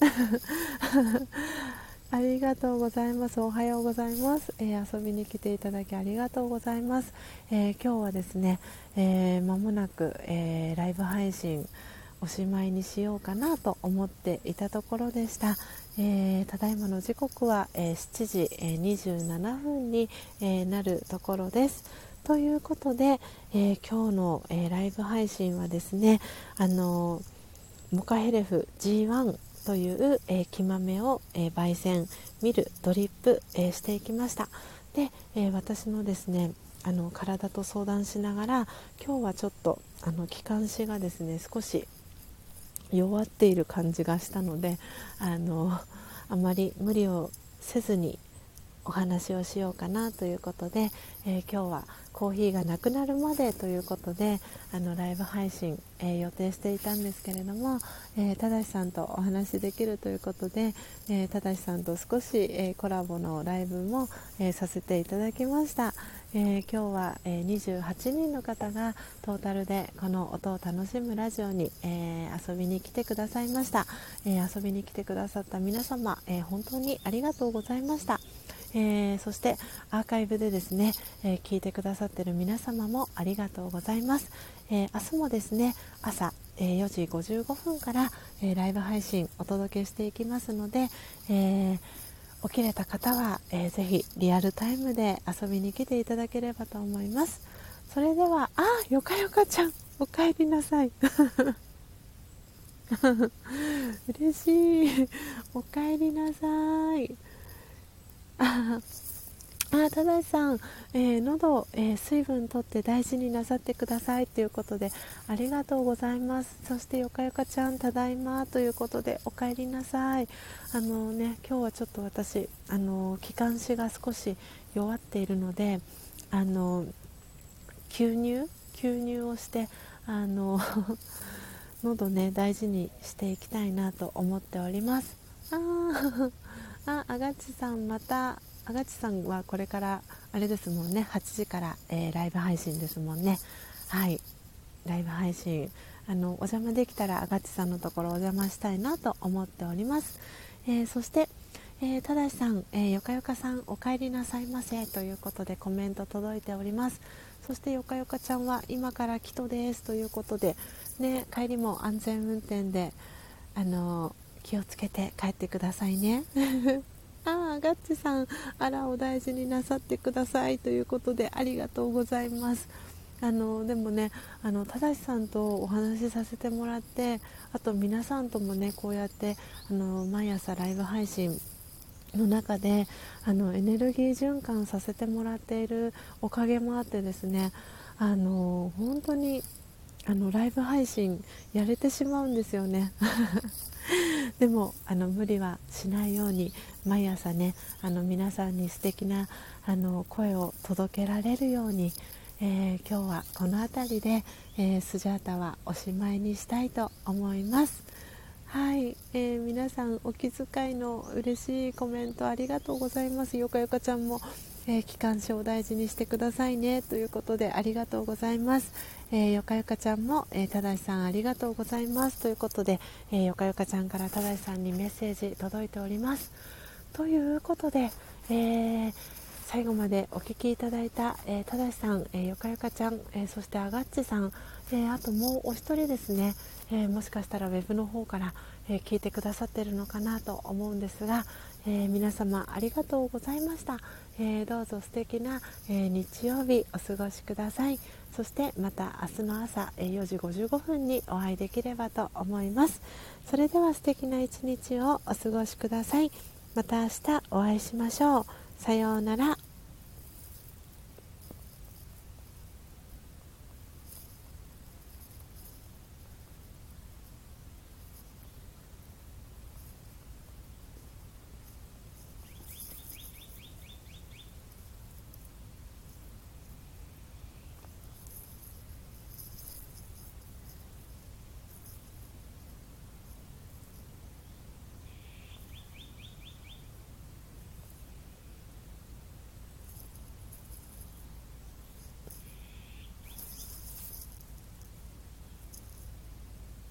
ありがとうございます。おはようございます。えー、遊びに来ていただきありがとうございます。えー、今日はですね、えー、間もなく、えライブ配信おしまいにしようかなと思っていたところでした。えただいまの時刻は、え7時、え27分に、えなるところです。ということで、え今日の、えライブ配信はですね、あのモカヘレフ G1 という、えー、木豆を、えー、焙煎ミルドリップ、えー、していきました。で、え私のですねあの体と相談しながら今日はちょっとあの気管支がですね少し弱っている感じがしたのであのあまり無理をせずにお話をしようかなということで、えー、今日はコーヒーがなくなるまでということであのライブ配信、えー、予定していたんですけれども、えー、ただしさんとお話しできるということで、えただしさんと少し、えコラボのライブも、えさせていただきました、え今日は、え28人の方がトータルでこの音を楽しむラジオに、え遊びに来てくださいました、え遊びに来てくださった皆様、え本当にありがとうございました。えー、そしてアーカイブでですね、えー、聞いてくださっている皆様もありがとうございます、えー、明日もですね朝、え4時55分から、えライブ配信お届けしていきますので、え起きれた方は、えー、ぜひリアルタイムで遊びに来ていただければと思います。それではあよかよかちゃんおかえりなさい。嬉しい。おかえりなさい。ああただしさん、えー、喉、えー、水分とって大事になさってくださいということでありがとうございます。そしてよかよかちゃんただいまということでお帰りなさい。あのね今日はちょっと私あの気管支が少し弱っているのであの吸入吸入をしてあの 喉ね大事にしていきたいなと思っております。あああがちさんまたあがちさんはこれからあれですもんね8時から、えー、ライブ配信ですもんね。はい。ライブ配信。あのお邪魔できたらあがちさんのところお邪魔したいなと思っております、えー、そしてえー、ただしさん、えー、よかよかさんお帰りなさいませということでコメント届いております。そしてよかよかちゃんは今から来とですということで、ね、帰りも安全運転であの気をつけて帰ってくださいね。ああガッチさんあらお大事になさってくださいということでありがとうございます。あのでもねあの正さんとお話しさせてもらってあと皆さんともねこうやってあの毎朝ライブ配信の中であのエネルギー循環させてもらっているおかげもあってですねあの本当にあのライブ配信やれてしまうんですよね。でもあの無理はしないように毎朝ねあの皆さんに素敵なあな声を届けられるように、えー、今日はこの辺りで、えー、スジャータはおしまいにしたいと思います。はい、えー、皆さんお気遣いの嬉しいコメントありがとうございます。よかよかちゃんもえー、機関車を大事にしてくださいねということでありがとうございます、えー、よかよかちゃんも、えー、ただしさんありがとうございます。ということで、えー、よかよかちゃんからただしさんにメッセージ届いております。ということで、え最後までお聴きいただいた、えただしさん、えよかよかちゃん、えそしてあがっちさん、えあともうお一人ですね、えもしかしたらウェブの方から、え聞いてくださってるのかなと思うんですが、え皆様ありがとうございました、え、どうぞ素敵な、え、日曜日お過ごしください。そしてまた明日の朝、え4時55分にお会いできればと思います。それでは素敵な一日をお過ごしください。また明日お会いしましょう。さようなら。